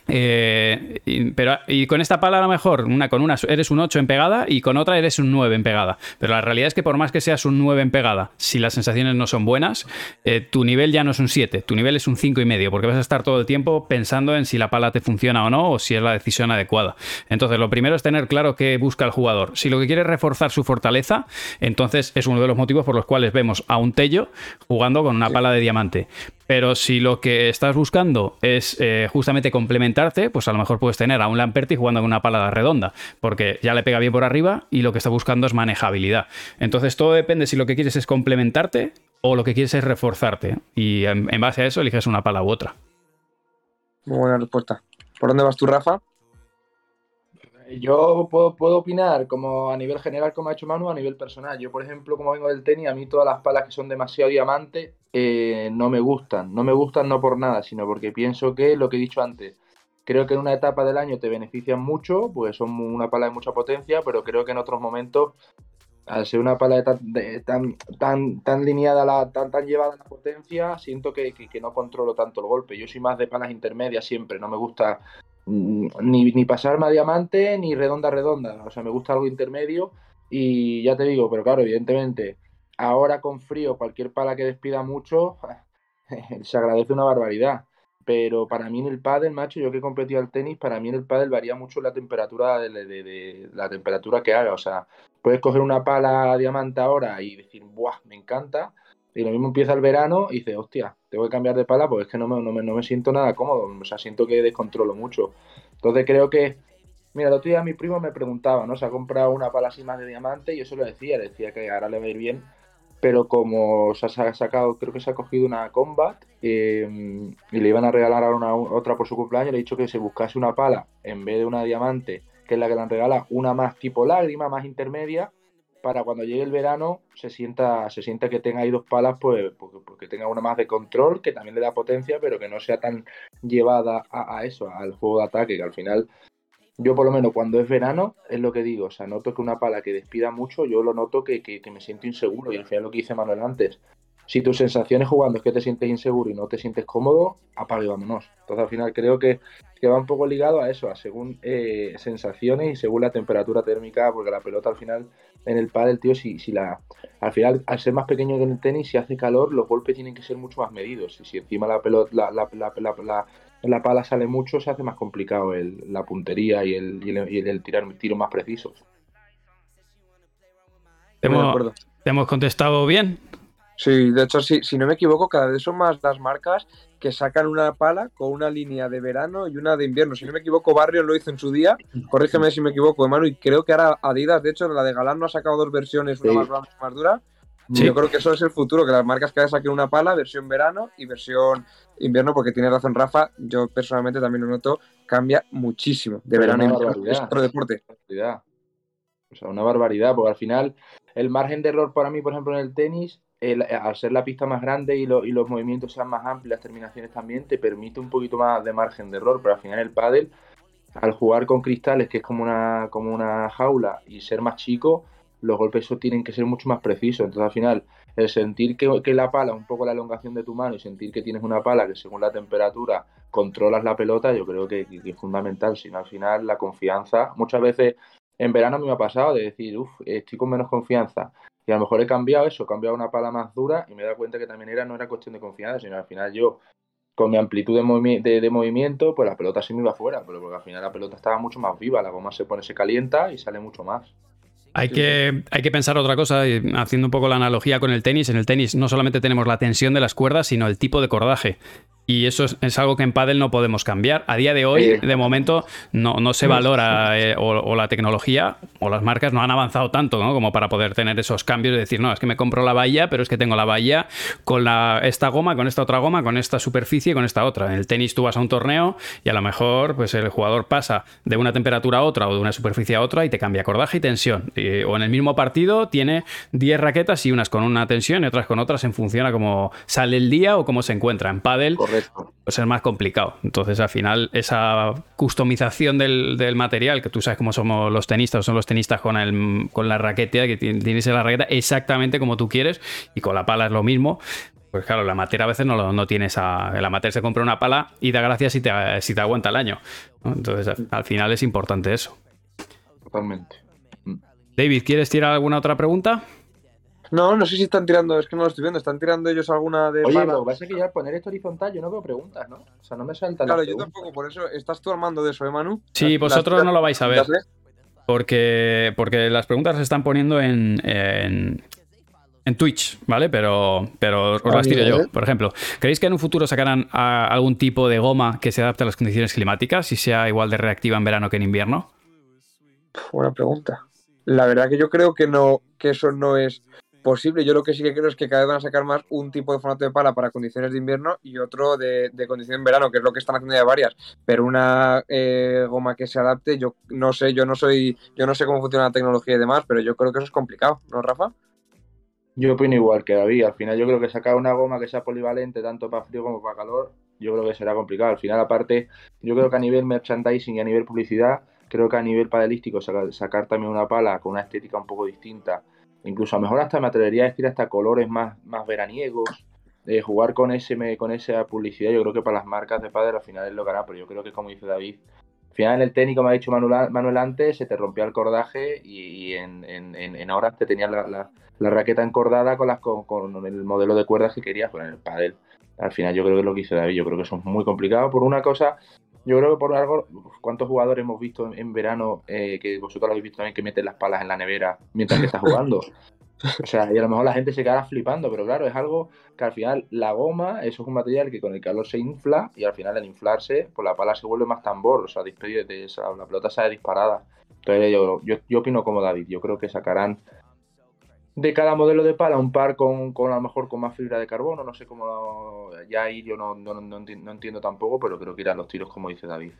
Eh, y, pero, y con esta pala a lo mejor, una, con una eres un 8 en pegada y con otra eres un 9 en pegada. Pero la realidad es que por más que seas un 9 en pegada, si las sensaciones no son buenas, eh, tu nivel ya no es un 7, tu nivel es un 5 y medio, porque vas a estar todo el tiempo pensando en si la pala te funciona o no, o si es la decisión adecuada. Entonces, lo primero es tener claro qué busca el jugador. Si lo que quiere es reforzar su fortaleza, entonces es uno de los motivos por los cuales vemos a un Tello jugando con una pala de diamante. Pero si lo que estás buscando es eh, justamente pues a lo mejor puedes tener a un Lamperti jugando con una pala redonda, porque ya le pega bien por arriba y lo que está buscando es manejabilidad. Entonces todo depende si lo que quieres es complementarte o lo que quieres es reforzarte. Y en, en base a eso eliges una pala u otra. Muy buena respuesta. ¿Por dónde vas tú, Rafa? Yo puedo, puedo, opinar como a nivel general, como ha hecho Manu, a nivel personal. Yo, por ejemplo, como vengo del tenis, a mí todas las palas que son demasiado diamante eh, no me gustan. No me gustan no por nada, sino porque pienso que lo que he dicho antes, creo que en una etapa del año te benefician mucho, pues son una pala de mucha potencia, pero creo que en otros momentos, al ser una pala de tan, de, tan, tan, tan lineada, tan, tan llevada a la potencia, siento que, que, no controlo tanto el golpe. Yo soy más de palas intermedias siempre, no me gusta ni, ni pasarme a diamante ni redonda redonda. O sea, me gusta algo intermedio y ya te digo, pero claro, evidentemente, ahora con frío, cualquier pala que despida mucho se agradece una barbaridad. Pero para mí en el pádel, macho, yo que he competido al tenis, para mí en el pádel varía mucho la temperatura de, la temperatura que haga. O sea, puedes coger una pala diamante ahora y decir, ¡buah! Me encanta. Y lo mismo empieza el verano y dices, hostia, tengo que cambiar de pala porque es que no me, no, me, no me siento nada cómodo. O sea, siento que descontrolo mucho. Entonces creo que, mira, el otro día mi primo me preguntaba, ¿no? Se ha comprado una pala así más de diamante y yo se lo decía, le decía que ahora le va a ir bien. Pero como se ha sacado, creo que se ha cogido una Combat eh, y le iban a regalar a una, otra por su cumpleaños, le he dicho que se buscase una pala en vez de una diamante, que es la que le han regalado, una más tipo lágrima, más intermedia, para cuando llegue el verano se sienta, se sienta que tenga ahí dos palas, pues porque, porque, tenga una más de control, que también le da potencia, pero que no sea tan llevada a, a, eso, al juego de ataque, que al final, yo por lo menos cuando es verano, es lo que digo, o sea, noto que una pala que despida mucho, yo lo noto que, que, que me siento inseguro, y al final lo que dice Manuel antes, si tus sensaciones jugando es que te sientes inseguro y no te sientes cómodo, apague y vámonos. Entonces al final creo que, que va un poco ligado a eso, a según eh, sensaciones y según la temperatura térmica, porque la pelota al final en el pádel, tío, si, si la al final, al ser más pequeño que en el tenis, si hace calor, los golpes tienen que ser mucho más medidos. Y si encima la pelota, la, la, la, la, la pala sale mucho, se hace más complicado el, la puntería y el, y el, y el tirar tiros más precisos. ¿Te hemos, ¿Te hemos contestado bien? Sí, de hecho, si, si no me equivoco, cada vez son más las marcas que sacan una pala con una línea de verano y una de invierno. Si no me equivoco, Barrio lo hizo en su día. Corrígeme si me equivoco, hermano. Y creo que ahora Adidas, de hecho, la de Galán no ha sacado dos versiones, una sí. más blanda y más dura. Sí. Yo creo que eso es el futuro, que las marcas cada saquen una pala, versión verano y versión invierno, porque tiene razón Rafa, yo personalmente también lo noto, cambia muchísimo de verano y invierno. Es otro deporte. O sea, una barbaridad, porque al final el margen de error para mí, por ejemplo, en el tenis el- al ser la pista más grande y, lo- y los movimientos sean más amplios, las terminaciones también, te permite un poquito más de margen de error, pero al final el pádel, al jugar con cristales, que es como una, como una jaula, y ser más chico, los golpes tienen que ser mucho más precisos. Entonces al final, el sentir que, la pala, un poco la elongación de tu mano, y sentir que tienes una pala que según la temperatura controlas la pelota, yo creo que, es fundamental. Si no, al final la confianza, muchas veces en verano me ha pasado de decir, uff, estoy con menos confianza. Y a lo mejor he cambiado eso, he cambiado una pala más dura y me he dado cuenta que también era, no era cuestión de confianza, sino al final yo, con mi amplitud de, movimi- de, movimiento, pues la pelota se me iba afuera, pero porque al final la pelota estaba mucho más viva, la goma se pone, se calienta y sale mucho más. Hay que, hay que pensar otra cosa, haciendo un poco la analogía con el tenis. En el tenis no solamente tenemos la tensión de las cuerdas, sino el tipo de cordaje. Y eso es, es algo que en pádel no podemos cambiar. A día de hoy, de momento, no, no se valora eh, o, o la tecnología o las marcas no han avanzado tanto ¿no? como para poder tener esos cambios de decir, no, es que me compro la bahía, pero es que tengo la bahía con la, esta goma, con esta otra goma, con esta superficie, con esta otra. En el tenis tú vas a un torneo y a lo mejor pues el jugador pasa de una temperatura a otra o de una superficie a otra y te cambia cordaje y tensión. O en el mismo partido tiene 10 raquetas y unas con una tensión y otras con otras en función a cómo sale el día o cómo se encuentra. En pádel Correcto. pues es más complicado. Entonces, al final, esa customización del, del material, que tú sabes cómo somos los tenistas, o son los tenistas con, el, con la raqueta, que ti- tienes la raqueta exactamente como tú quieres, y con la pala es lo mismo. Pues claro, la amateur a veces no, lo- no tiene esa. El amateur se compra una pala y da gracias si te, si te aguanta el año. ¿no? Entonces, al final es importante eso. Totalmente. David, ¿quieres tirar alguna otra pregunta? No, no sé si están tirando, es que no lo estoy viendo, ¿están tirando ellos alguna de Oye, lo que pasa es que ya al poner esto horizontal yo no veo preguntas, ¿no? O sea, no me saltan Claro, las yo preguntas. tampoco, por eso estás tú armando de eso, ¿eh, Manu? Sí, Las- vosotros las- no lo vais a ver. las- Porque, porque las preguntas se están poniendo en, en, en Twitch, ¿vale? Pero, pero os las tiro yo. Por ejemplo, ¿creéis que en un futuro sacarán a- algún tipo de goma que se adapte a las condiciones climáticas y sea igual de reactiva en verano que en invierno? Buena pregunta. La verdad que yo creo que no, que eso no es posible. Yo lo que sí que creo es que cada vez van a sacar más un tipo de formato de pala para condiciones de invierno y otro de, de condición en verano, que es lo que están haciendo ya varias. Pero una eh, goma que se adapte, yo no sé, yo no soy, yo no sé cómo funciona la tecnología y demás, pero yo creo que eso es complicado, ¿no, Rafa? Yo opino igual que David. Al final yo creo que sacar una goma que sea polivalente tanto para frío como para calor, yo creo que será complicado. Al final, aparte, yo creo que a nivel merchandising y a nivel publicidad, creo que a nivel padelístico sacar, sacar también una pala con una estética un poco distinta, incluso a lo mejor hasta me atrevería a decir hasta colores más, más veraniegos, eh, jugar con ese con esa publicidad, yo creo que para las marcas de pádel al final es lo que hará, pero yo creo que como dice David, al final en el técnico me ha dicho Manuel, Manuel antes, se te rompía el cordaje y, y en, en, en, te tenías la, la- la raqueta encordada con, las, con, con el modelo de cuerdas que querías con el pádel. Al final yo creo que es lo que dice David, yo creo que eso es muy complicado. Por una cosa, yo creo que por algo, ¿cuántos jugadores hemos visto en, verano, eh, que vosotros lo habéis visto también, que meten las palas en la nevera mientras que está jugando? O sea, y a lo mejor la gente se quedará flipando, pero claro, es algo que al final la goma, eso es un material que con el calor se infla y al final al inflarse, pues la pala se vuelve más tambor, o sea, de esa, la pelota sale disparada. Entonces yo, yo, yo opino como David, yo creo que sacarán de cada modelo de pala un par con, con a lo mejor con más fibra de carbono, no sé cómo, ya ahí yo no, no, no no entiendo tampoco, pero creo que irán los tiros como dice David.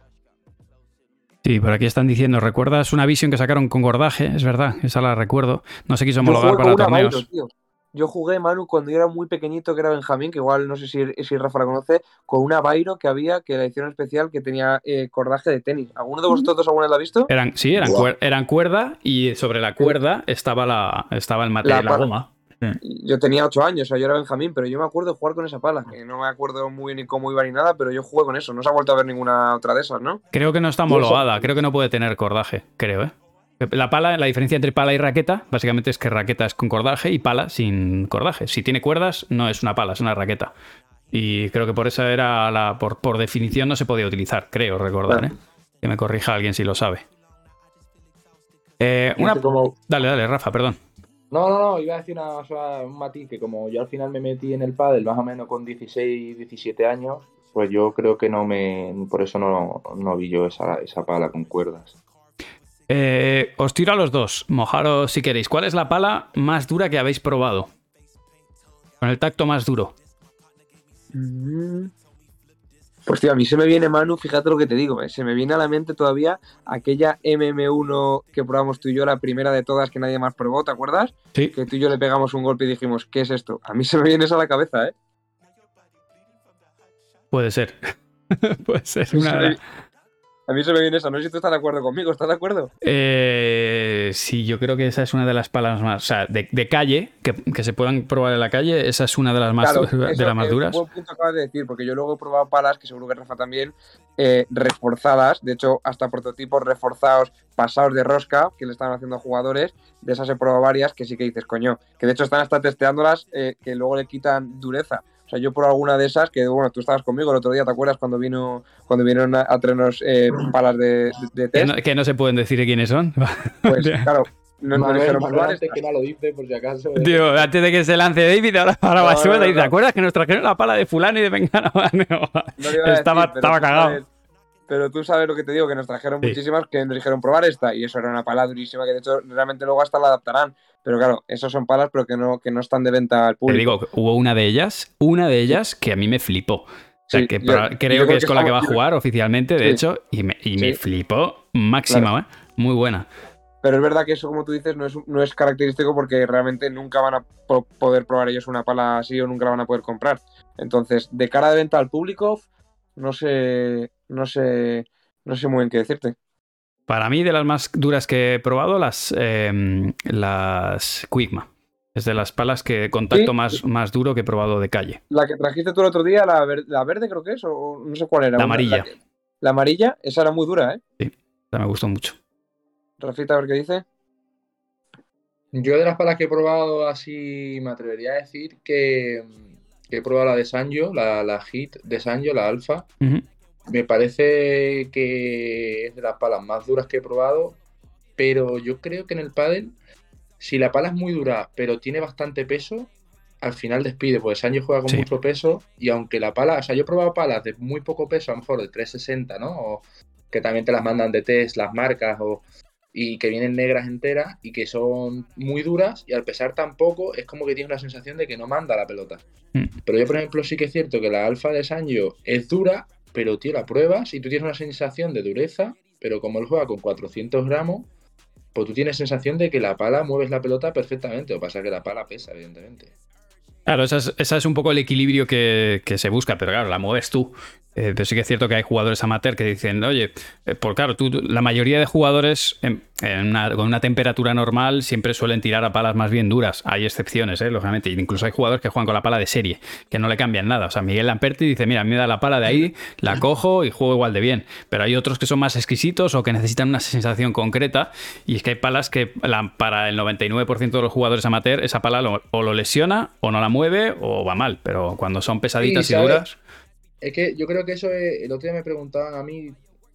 Sí, por aquí están diciendo, ¿recuerdas una visión que sacaron con gordaje? Es verdad, esa la recuerdo. No se quiso homologar para torneos. Byron. Yo jugué, Manu, cuando yo era muy pequeñito, que era Benjamín, que igual no sé si, si Rafa la conoce, con una Byro que había, que la edición especial, que tenía eh, cordaje de tenis. ¿Alguno de vosotros dos alguna vez la ha visto? Eran, sí, eran, cuer- eran cuerda y sobre la cuerda estaba la estaba el material, la, pala. goma. Yo tenía ocho años, o sea, yo era Benjamín, pero yo me acuerdo de jugar con esa pala. que no me acuerdo muy ni cómo iba ni nada, pero yo jugué con eso. No se ha vuelto a ver ninguna otra de esas, ¿no? Creo que no está homologada, creo que no puede tener cordaje, creo, ¿eh? La pala, la diferencia entre pala y raqueta, básicamente es que raqueta es con cordaje y pala sin cordaje. Si tiene cuerdas, no es una pala, es una raqueta. Y creo que por eso era la. Por, por definición no se podía utilizar, creo recordar, ¿eh? Que me corrija alguien si lo sabe. Eh, una... Dale, dale, Rafa, perdón. No, no, no, iba a decir una, un matiz que como yo al final me metí en el pádel más o menos con 16, 17 años, pues yo creo que no me, por eso no, no vi yo esa, esa pala con cuerdas. Eh, os tiro a los dos, mojaros si queréis. ¿Cuál es la pala más dura que habéis probado? Con el tacto más duro. Pues Pues tío, a mí se me viene Manu, fíjate lo que te digo, ¿eh? se me viene a la mente todavía aquella MM1 que probamos tú y yo, la primera de todas que nadie más probó, ¿te acuerdas? Sí. Que tú y yo le pegamos un golpe y dijimos, ¿qué es esto? A mí se me viene eso a la cabeza, ¿eh? Puede ser. Puede ser. Una... A mí se me viene eso. No sé si tú estás de acuerdo conmigo. ¿Estás de acuerdo? Eh, sí, yo creo que esa es una de las palas más. O sea, de, de calle, que, que, se puedan probar en la calle, esa es una de las más, claro, de las más es duras. Un buen punto acabas de decir, porque yo luego he probado palas, que seguro que Rafa también, eh, reforzadas. De hecho, hasta prototipos reforzados, pasados de rosca, que le estaban haciendo a jugadores. De esas he probado varias que sí que dices, coño. Que de hecho están hasta testeándolas, eh, que luego le quitan dureza. O sea, yo por alguna de esas, que bueno, tú estabas conmigo el otro día, ¿te acuerdas? Cuando vino cuando vinieron a, a traernos eh, palas de, de, de Que test. no, que no se pueden decir quiénes son. Pues claro, no, no Manuel, dijeron Manuel, probar antes que no lo dice, por si acaso. Tío, antes de que se lance David, ahora, ahora va No, suelta no, y. ¿te acuerdas que nos trajeron la pala de fulano y de Mengano? No decir, estaba estaba cagado. Pero tú sabes lo que te digo, que nos trajeron Sí. muchísimas que nos dijeron probar esta, y eso era una pala durísima, que de hecho realmente luego hasta la adaptarán. Pero claro, esos son palas, pero que no, que no están de venta al Te público. digo, hubo una de ellas, una de ellas que a mí me flipó. O sea, Sí, que yo- para- yo creo que que es con la que va a jugar oficialmente, de Sí. hecho, y me, y me flipó máxima, ¿eh? Muy buena. Pero es verdad que eso, como tú dices, no es, no es característico porque realmente nunca van a po- poder probar ellos una pala así o nunca la van a poder comprar. Entonces, de cara de venta al público, no sé, no sé, no sé muy bien qué decirte. Para mí, de las más duras que he probado, las, eh, las Quigma. Es de las palas que contacto Sí. más, más duro que he probado de calle. La que trajiste tú el otro día, la, ver- la verde creo que es, o no sé cuál era. La amarilla. que- la amarilla, esa era muy dura, ¿eh? O sea, me gustó mucho. Rafita, a ver qué dice. Yo de las palas que he probado así me atrevería a decir que, que he probado la de Sanjo, la, la Hit de Sanjo, la Alfa. Me parece que es de las palas más duras que he probado, pero yo creo que en el pádel, si la pala es muy dura, pero tiene bastante peso, al final despide, porque Sancho juega con Sí. mucho peso y aunque la pala, o sea, yo he probado palas de muy poco peso, a lo mejor de 360, ¿no? O que también te las mandan de test las marcas o y que vienen negras enteras y que son muy duras y al pesar tan poco es como que tienes la sensación de que no manda la pelota. Mm. Pero yo, por ejemplo, sí que es cierto que la alfa de Sanjo es dura, pero tío, la pruebas y tú tienes una sensación de dureza, pero como él juega con 400 gramos, pues tú tienes sensación de que la pala mueves la pelota perfectamente. Que pasa que la pala pesa, evidentemente. Claro, esa es, esa es un poco el equilibrio que, se busca, pero claro, la mueves tú. Eh, pero sí que es cierto que hay jugadores amateur que dicen, oye, eh, por claro, tú, la mayoría de jugadores en- en una- con una temperatura normal siempre suelen tirar a palas más bien duras. Hay excepciones, ¿eh? lógicamente. Incluso hay jugadores que juegan con la pala de serie, que no le cambian nada. O sea, Miguel Lamperti dice, mira, me da la pala de ahí, la cojo y juego igual de bien. Pero hay otros que son más exquisitos o que necesitan una sensación concreta. Y es que hay palas que la- para el 99% de los jugadores amateur, esa pala lo- o lo lesiona, o no la mueve, o va mal. Pero cuando son pesaditas Sí, y duras... Es que yo creo que eso es, el otro día me preguntaban a mí,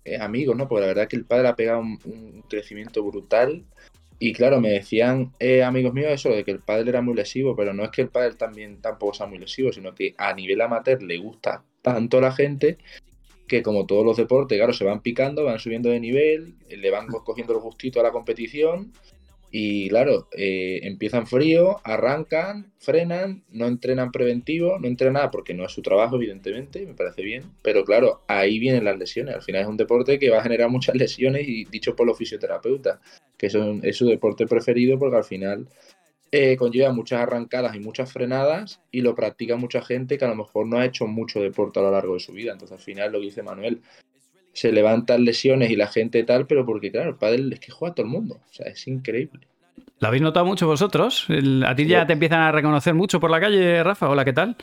eh, amigos, ¿no? Porque la verdad es que el padre ha pegado un, un crecimiento brutal. Y claro, me decían eh, amigos míos eso, de que el padre era muy lesivo, pero no es que el padre también tampoco sea muy lesivo, sino que a nivel amateur le gusta tanto a la gente que como todos los deportes, claro, se van picando, van subiendo de nivel, le van cogiendo el gustito a la competición y claro, eh, empiezan frío, arrancan, frenan, no entrenan preventivo, no entrenan nada porque no es su trabajo, evidentemente, me parece bien. Pero claro, ahí vienen las lesiones. Al final es un deporte que va a generar muchas lesiones y dicho por los fisioterapeutas, que son, es su deporte preferido porque al final eh, conlleva muchas arrancadas y muchas frenadas y lo practica mucha gente que a lo mejor no ha hecho mucho deporte a lo largo de su vida. Entonces al final lo que dice Manuel, se levantan lesiones y la gente tal, pero porque claro, el pádel es que juega todo el mundo. O sea, es increíble. ¿Lo habéis notado mucho vosotros? El- ¿A ti ya te empiezan a reconocer mucho por la calle, Rafa? Hola, ¿qué tal?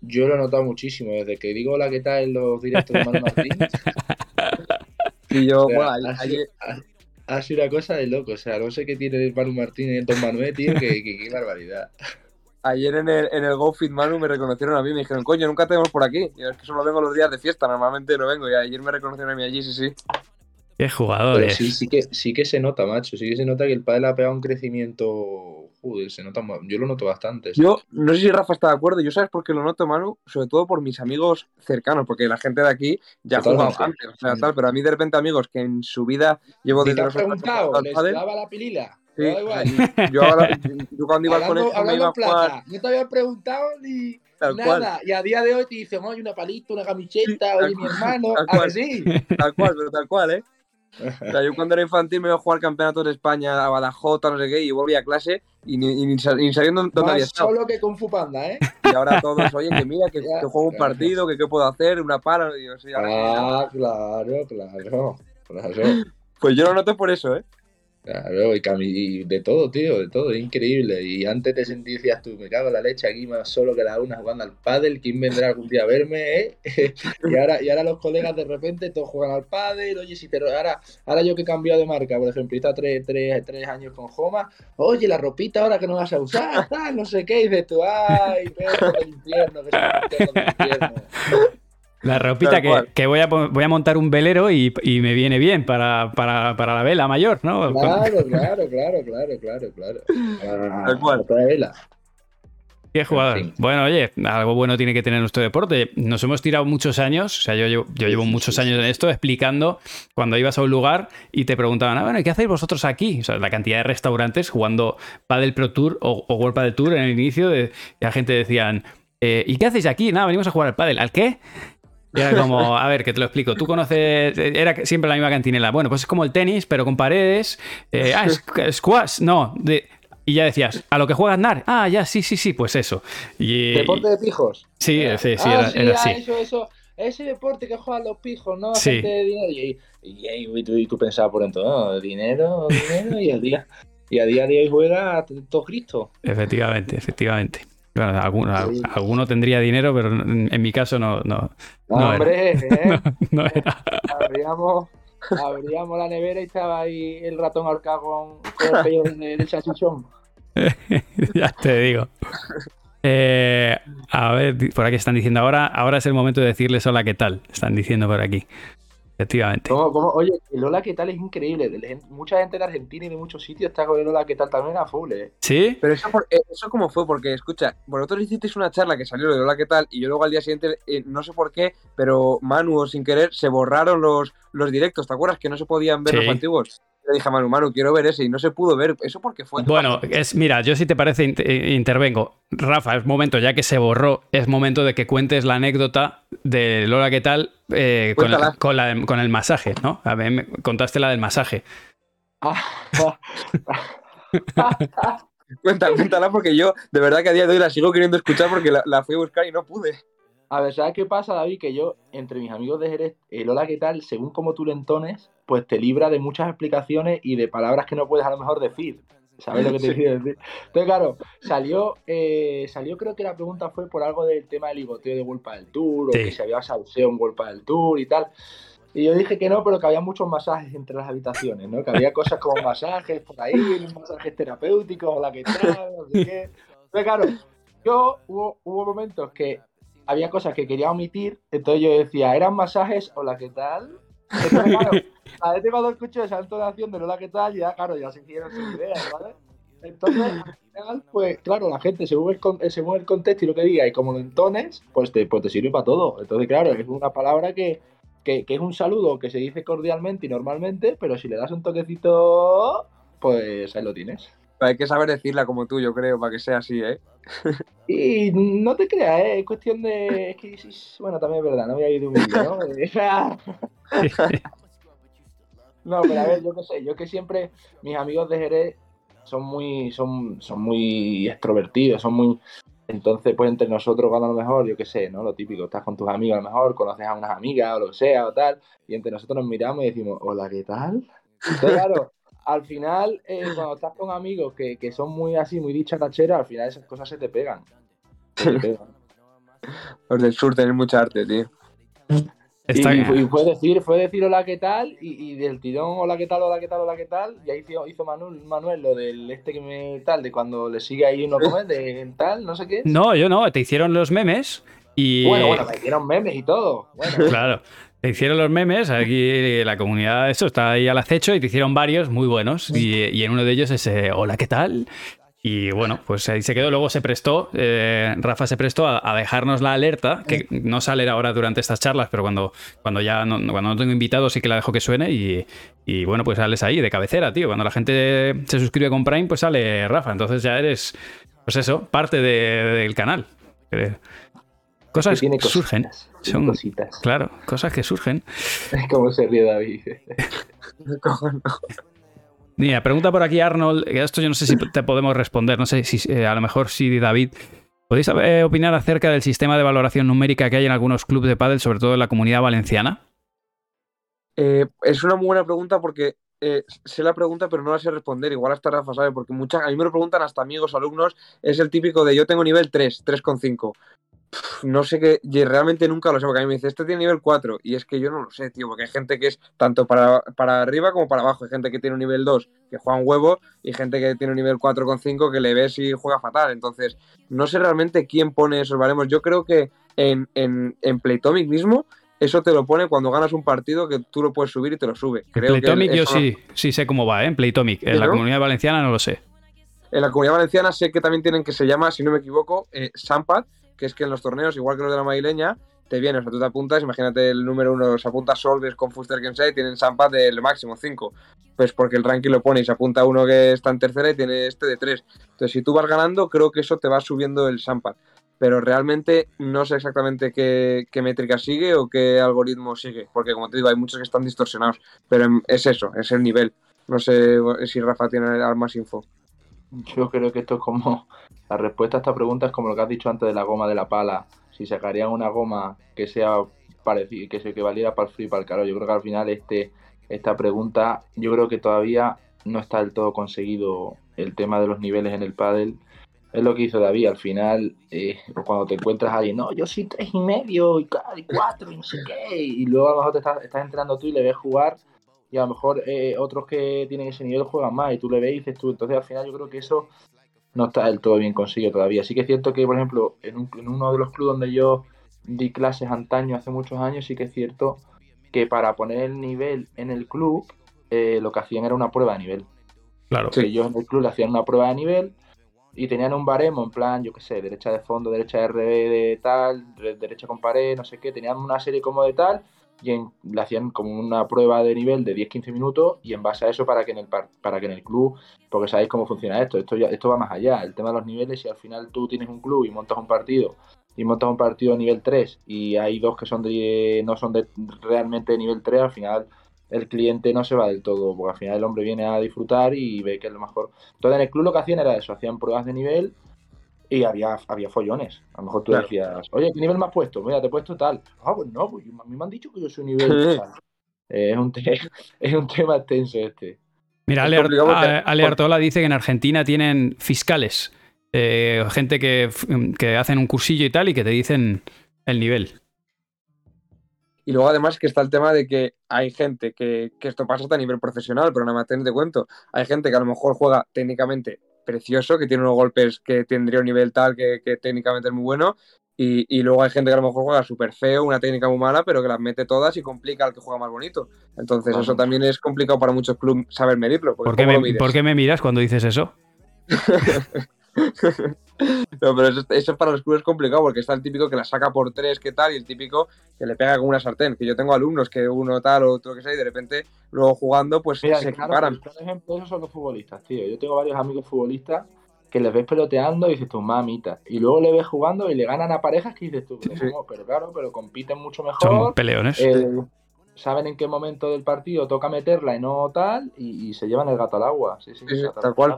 Yo lo he notado muchísimo, desde que digo hola, ¿qué tal en los directos de Manu Martín? Y yo, O sea, bueno, ha, ayer, sido, ha- ha sido una cosa de loco. O sea, no sé qué tiene el Manu Martín y el Don Manuel, tío, que, que- qué barbaridad. Ayer en el, en el GoFit Manu me reconocieron a mí, me dijeron, coño, nunca te vemos por aquí. Y yo, es que solo vengo los días de fiesta, normalmente no vengo. Y ayer me reconocieron a mí allí, sí, sí. Qué jugadores. sí, sí que, sí que se nota, macho. Sí que se nota que el padre le ha pegado un crecimiento. Joder, se nota. Yo lo noto bastante. sí. Yo no sé si Rafa está de acuerdo, yo sabes por qué lo noto, Manu, sobre todo por mis amigos cercanos, porque la gente de aquí ya ha jugado Totalmente. antes, o sea, tal, pero a mí de repente amigos que en su vida llevo desde te has preguntado, años ¿les daba la pilila? Sí, yo, ahora- yo cuando iba al colegio me iba a jugar plata, no te había preguntado ni tal nada. cual, Y a día de hoy te dicen, oye, una palita, una camiseta, oye, mi hermano. tal A ver, cual. sí. tal cual, pero tal cual, ¿eh? O sea, yo cuando era infantil me iba a jugar campeonatos de España a Badajoz, no sé qué, y volvía a clase y ni, ni, sa- ni sabiendo dónde había estado. solo que con Fupanda, ¿eh? Y ahora todos, oye, que mira, que, juego un partido, que qué puedo hacer, una para. Y yo, sí, ahora Ah, claro, claro. Claro. Pues yo lo noto por eso, ¿eh? Claro, y, de todo, tío, de todo, increíble. Y antes te sentías tú, me cago en la leche aquí más solo que la una jugando al pádel, ¿quién vendrá algún día a verme, eh? y, ahora, y ahora los colegas de repente todos juegan al pádel, oye, si te ahora, ahora yo que he cambiado de marca, por ejemplo, estado tres, tres, tres años con Joma, oye, la ropita ahora que no vas a usar, no sé qué, y dices tú, ay, perro del infierno, que perro del infierno. La ropita que, que voy, a, voy a montar un velero y, y me viene bien para, para, para la vela mayor, ¿no? Claro, claro, claro, claro, claro, claro. Ah, Tal cual. otra vela. Qué jugador. En fin. Bueno, oye, algo bueno tiene que tener nuestro deporte. Nos hemos tirado muchos años, o sea, yo llevo, yo llevo muchos años en esto explicando cuando ibas a un lugar y te preguntaban, ah, bueno, ¿y qué hacéis vosotros aquí? O sea, la cantidad de restaurantes jugando Padel Pro Tour o, o World Padel Tour en el inicio, de, la gente decían, eh, ¿y qué hacéis aquí? Nada, venimos a jugar al Padel. ¿Al qué? Y era como, a ver, que te lo explico. Tú conoces, era siempre la misma cantinela. Bueno, pues es como el tenis, pero con paredes. Eh, ah, squash, no. de- y ya decías, ¿a lo que juegas NAR? Ah, ya, sí, sí, sí, pues eso. Y, ¿Deporte de pijos? Sí, sí, sí, Ah, era, era ah, así. Eso, eso, ese deporte que juegan los pijos, ¿no? Sí. Gente de dinero. Y, y, tú, y tú pensabas por dentro, no, dinero, dinero, y a día, y a día de hoy juega todo Cristo. Efectivamente, efectivamente. Bueno, alguno, Sí. alguno tendría dinero, pero en, mi caso no, no, No era. Hombre, ¿eh? no era. abríamos, abríamos la nevera y estaba ahí el ratón ahorcado con, con el de salchichón. ya te digo. Eh, a ver, por aquí están diciendo ahora, ahora es el momento de decirles hola, ¿qué tal? Están diciendo por aquí. Efectivamente. ¿Cómo, cómo? Oye, el Hola, ¿qué tal? Es increíble. De Mucha gente en Argentina y de muchos sitios está con el Hola, ¿qué tal? También a full, ¿eh? ¿Sí? Pero eso, por- eh, eso cómo fue, porque escucha, vosotros hicisteis una charla que salió de hola, ¿qué tal? Y yo luego al día siguiente, eh, no sé por qué, pero Manu o sin querer se borraron los, los directos, ¿te acuerdas? Que no se podían ver Sí. los antiguos. Le dije a Manu, Manu, quiero ver ese y no se pudo ver. ¿Eso por qué fue? Bueno, es, mira, yo si te parece eh, intervengo. Rafa, es momento, ya que se borró, es momento de que cuentes la anécdota de Lola, ¿qué tal? Eh, con, el, con la- con el masaje, ¿no? A ver, me contaste la del masaje. Cuéntala, cuéntala porque yo de verdad que a día de hoy la sigo queriendo escuchar porque la, la fui a buscar y no pude. A ver, ¿sabes qué pasa, David? Que yo, entre mis amigos de Jerez, el hola, ¿qué tal? Según como tú le entones, pues te libra de muchas explicaciones y de palabras que no puedes a lo mejor decir. ¿Sabes lo que te Sí. quiero decir? Entonces, claro, salió, eh, salió creo que la pregunta fue por algo del tema del ligoteo de World del Tour, o Sí. que si había salseo en World del Tour y tal. Y yo dije que no, pero que había muchos masajes entre las habitaciones, ¿no? Que había cosas como masajes por ahí, masajes terapéuticos, hola, ¿qué tal? No sé qué. Entonces, claro, yo hubo, hubo momentos que había cosas que quería omitir, entonces yo decía, ¿eran masajes? Hola, ¿qué tal? Entonces, claro, a veces cuando escucho esa entonación de hola, ¿qué tal? Ya, claro, ya se hicieron sus ideas, ¿vale? Entonces, al final, pues claro, la gente según el, con- según el contexto y lo que diga y como lo entones, pues te, pues te sirve para todo. Entonces, claro, es una palabra que, que, que es un saludo que se dice cordialmente y normalmente, pero si le das un toquecito, pues ahí lo tienes. Hay que saber decirla como tú, yo creo, para que sea así, ¿eh? Y no te creas, ¿eh? es cuestión de. Es que, bueno, también es verdad, no voy a ir de humilde, ¿no? no, pero a ver, yo qué sé, yo que siempre, mis amigos de Jerez son muy, son, son muy extrovertidos, son muy. Entonces, pues entre nosotros, cuando a lo mejor, yo qué sé, ¿no? Lo típico, estás con tus amigos, a lo mejor conoces a unas amigas o lo que sea o tal, y entre nosotros nos miramos y decimos, hola, ¿qué tal? Entonces, claro, al final, eh, cuando estás con amigos que, que son muy así, muy dicharacheros, al final esas cosas se te pegan. Se te pegan. Los del sur tienen mucha arte, tío. Y, y fue decir, fue decir hola qué tal, y, y del tirón hola qué tal, hola qué tal, hola qué tal, y ahí hizo, hizo Manuel, Manuel lo del este que me tal, de cuando le sigue ahí uno comer, de tal, no sé qué. No, yo no, te hicieron los memes y... Bueno, bueno, me hicieron memes y todo. Bueno, Claro. Te hicieron los memes, aquí la comunidad, eso está ahí al acecho y te hicieron varios muy buenos. Y, y en uno de ellos es eh, hola, ¿qué tal? Y bueno, pues ahí se quedó. Luego se prestó, eh, Rafa se prestó a, dejarnos la alerta, que no sale ahora durante estas charlas, pero cuando, cuando ya no, cuando no tengo invitados sí que la dejo que suene. Y, bueno, pues sales ahí de cabecera, tío. Cuando la gente se suscribe con Prime, pues sale Rafa. Entonces ya eres, pues eso, parte del canal. Cosas que surgen. Son cositas. Claro, cosas que surgen. Como se ríe David. Mira, pregunta por aquí Arnold, esto yo no sé si te podemos responder, no sé si eh, a lo mejor sí, David. ¿Podéis eh, opinar acerca del sistema de valoración numérica que hay en algunos clubes de pádel, sobre todo en la comunidad valenciana? Eh, es una muy buena pregunta porque sé la pregunta, pero no la sé responder. Igual hasta Rafa sabe, porque muchas, a mí me lo preguntan hasta amigos, alumnos. Es el típico de yo tengo nivel 3, 3,5 no sé qué, realmente nunca lo sé, porque a mí me dice, este tiene nivel 4, y es que yo no lo sé, tío, porque hay gente que es tanto para, para arriba como para abajo, hay gente que tiene un nivel 2 que juega un huevo, y gente que tiene un nivel 4,5 que le ves y juega fatal, entonces, no sé realmente quién pone esos baremos, yo creo que en, en, en Playtomic mismo, eso te lo pone cuando ganas un partido que tú lo puedes subir y te lo sube. Creo Playtomic yo sí, sí sé cómo va, ¿eh? En Playtomic, en la comunidad valenciana no lo sé. En la comunidad valenciana sé que también tienen que se llama, si no me equivoco, eh, Sampad, que es que en los torneos, igual que los de la madrileña, te vienes, o sea, tú te apuntas, imagínate el número uno, se apunta Solves con Fuster Kensei, tienen Sampa del máximo 5. Pues porque el ranking lo pone y se apunta uno que está en tercera y tiene este de 3. Entonces, si tú vas ganando, creo que eso te va subiendo el Sampa. Pero realmente no sé exactamente qué, métrica sigue o qué algoritmo sigue. Porque, como te digo, hay muchos que están distorsionados. Pero es eso, es el nivel. No sé si Rafa tiene más info. Yo creo que esto es como. La respuesta a esta pregunta es como lo que has dicho antes de la goma de la pala. Si sacarían una goma que sea parecida, que se que valiera para el frío y para el calor. Yo creo que al final este, esta pregunta, yo creo que todavía no está del todo conseguido el tema de los niveles en el pádel. Es lo que hizo David, al final, eh, cuando te encuentras ahí, no, yo soy tres y medio y cuatro y no sé qué, y luego a lo te estás, estás entrenando tú y le ves jugar y a lo mejor eh, otros que tienen ese nivel juegan más y tú le ves y dices tú, entonces al final yo creo que eso no está del todo bien conseguido todavía. Sí que es cierto que, por ejemplo, en, uno de los clubes donde yo di clases antaño, hace muchos años, sí que es cierto que para poner el nivel en el club, eh, lo que hacían era una prueba de nivel. Claro. Que ellos en el club le hacían una prueba de nivel y tenían un baremo en plan, yo qué sé, derecha de fondo, derecha de RB de tal, derecha con pared, no sé qué, tenían una serie como de tal y le hacían como una prueba de nivel de 10-15 minutos y en base a eso para que en el para que en el club, porque sabéis cómo funciona esto, esto ya, esto va más allá, el tema de los niveles, si al final tú tienes un club y montas un partido y montas un partido a nivel 3 y hay dos que son de no son de realmente de nivel 3, al final el cliente no se va del todo, porque al final el hombre viene a disfrutar y ve que es lo mejor. Entonces en el club lo que hacían era eso, hacían pruebas de nivel y había, había follones. A lo mejor tú decías, oye, ¿qué nivel me has puesto? Mira, te he puesto tal. Ah, pues no, pues a mí me han dicho que yo soy nivel tal. es, un es un tema extenso este. Mira, Ale, Artola dice que en Argentina tienen fiscales, eh, gente que, que hacen un cursillo y tal y que te dicen el nivel. Y luego además que está el tema de que hay gente que, que esto pasa hasta a nivel profesional, pero nada más tener de cuento. Hay gente que a lo mejor juega técnicamente precioso, que tiene unos golpes que tendría un nivel tal que, técnicamente es muy bueno. Y, luego hay gente que a lo mejor juega súper feo, una técnica muy mala, pero que las mete todas y complica al que juega más bonito. Entonces, eso también es complicado para muchos clubes saber medirlo. ¿Por qué, me, ¿Por qué me miras cuando dices eso? No, pero eso, es para los clubes complicado porque está el típico que la saca por tres, que tal, y el típico que le pega con una sartén. Que yo tengo alumnos que uno tal, o otro que sea, y de repente luego jugando, pues se claro, Por ejemplo, esos son los futbolistas, tío. Yo tengo varios amigos futbolistas que les ves peloteando y dices tú, mamita. Y luego le ves jugando y le ganan a parejas que dices tú, pero, claro, pero compiten mucho mejor. Son peleones. Eh, saben en qué momento del partido toca meterla y no tal, y, se llevan el gato al agua. Sí, sí, tal cual.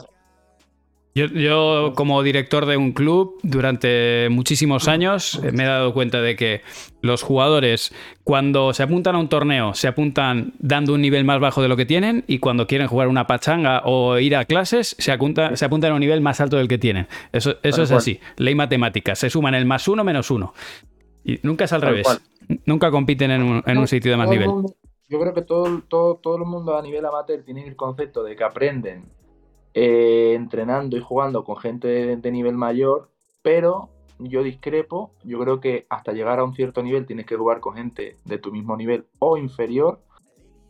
Yo, como director de un club durante muchísimos años eh, me he dado cuenta de que los jugadores cuando se apuntan a un torneo se apuntan dando un nivel más bajo de lo que tienen y cuando quieren jugar una pachanga o ir a clases se, se apuntan a un nivel más alto del que tienen. Eso, eso es así, ley matemática, se suman el más uno menos uno. Y nunca es al revés, nunca compiten en un, en un sitio de más nivel. Yo creo que todo, todo, todo el mundo a nivel amateur tiene el concepto de que aprenden eh, entrenando y jugando con gente de, nivel mayor, pero yo discrepo, yo creo que hasta llegar a un cierto nivel tienes que jugar con gente de tu mismo nivel o inferior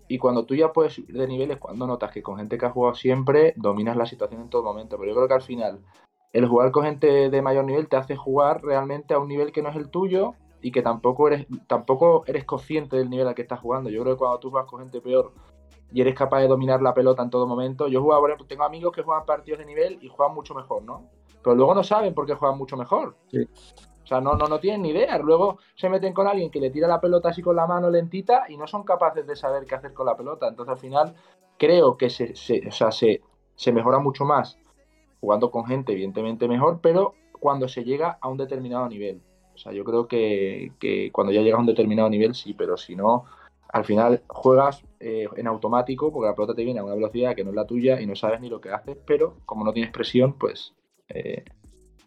Y cuando tú ya puedes subir de nivel es cuando notas que con gente que ha jugado siempre dominas la situación en todo momento. Pero yo creo que al final el jugar con gente de mayor nivel te hace jugar realmente a un nivel que no es el tuyo y que tampoco eres, tampoco eres consciente del nivel al que estás jugando. Yo creo que cuando tú juegas con gente peor y eres capaz de dominar la pelota en todo momento. Yo jugaba, por ejemplo, tengo amigos que juegan partidos de nivel y juegan mucho mejor, ¿no? Pero luego no saben por qué juegan mucho mejor. Sí. O sea, no, no, no tienen ni idea. Luego se meten con alguien que le tira la pelota así con la mano lentita y no son capaces de saber qué hacer con la pelota. Entonces, al final, creo que se, se, o sea, se, se mejora mucho más jugando con gente, evidentemente mejor, pero cuando se llega a un determinado nivel. O sea, yo creo que, que cuando ya llegas a un determinado nivel, sí, pero si no, al final juegas eh, en automático porque la pelota te viene a una velocidad que no es la tuya y no sabes ni lo que haces, pero como no tienes presión, pues eh,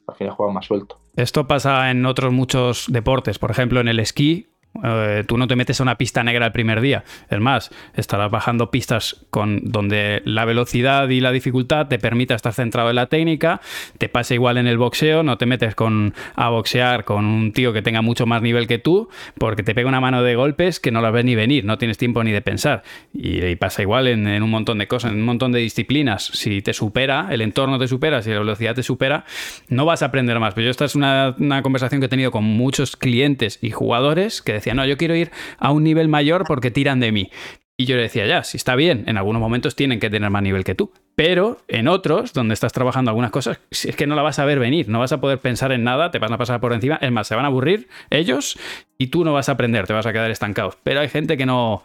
al final juegas más suelto. Esto pasa en otros muchos deportes, por ejemplo en el esquí. Eh, tú no te metes a una pista negra el primer día. Es más, estarás bajando pistas con donde la velocidad y la dificultad te permita estar centrado en la técnica. Te pasa igual en el boxeo, no te metes con, a boxear con un tío que tenga mucho más nivel que tú, porque te pega una mano de golpes que no las ves ni venir, no tienes tiempo ni de pensar. Y, pasa igual en, en un montón de cosas, en un montón de disciplinas. Si te supera, el entorno te supera, si la velocidad te supera, no vas a aprender más. Pero yo esta es una, una conversación que he tenido con muchos clientes y jugadores que decían, no, yo quiero ir a un nivel mayor porque tiran de mí. Y yo le decía, ya, si está bien, en algunos momentos tienen que tener más nivel que tú. Pero en otros, donde estás trabajando algunas cosas, si es que no la vas a ver venir, no vas a poder pensar en nada, te van a pasar por encima. Es más, se van a aburrir ellos y tú no vas a aprender, te vas a quedar estancado. Pero hay gente que no,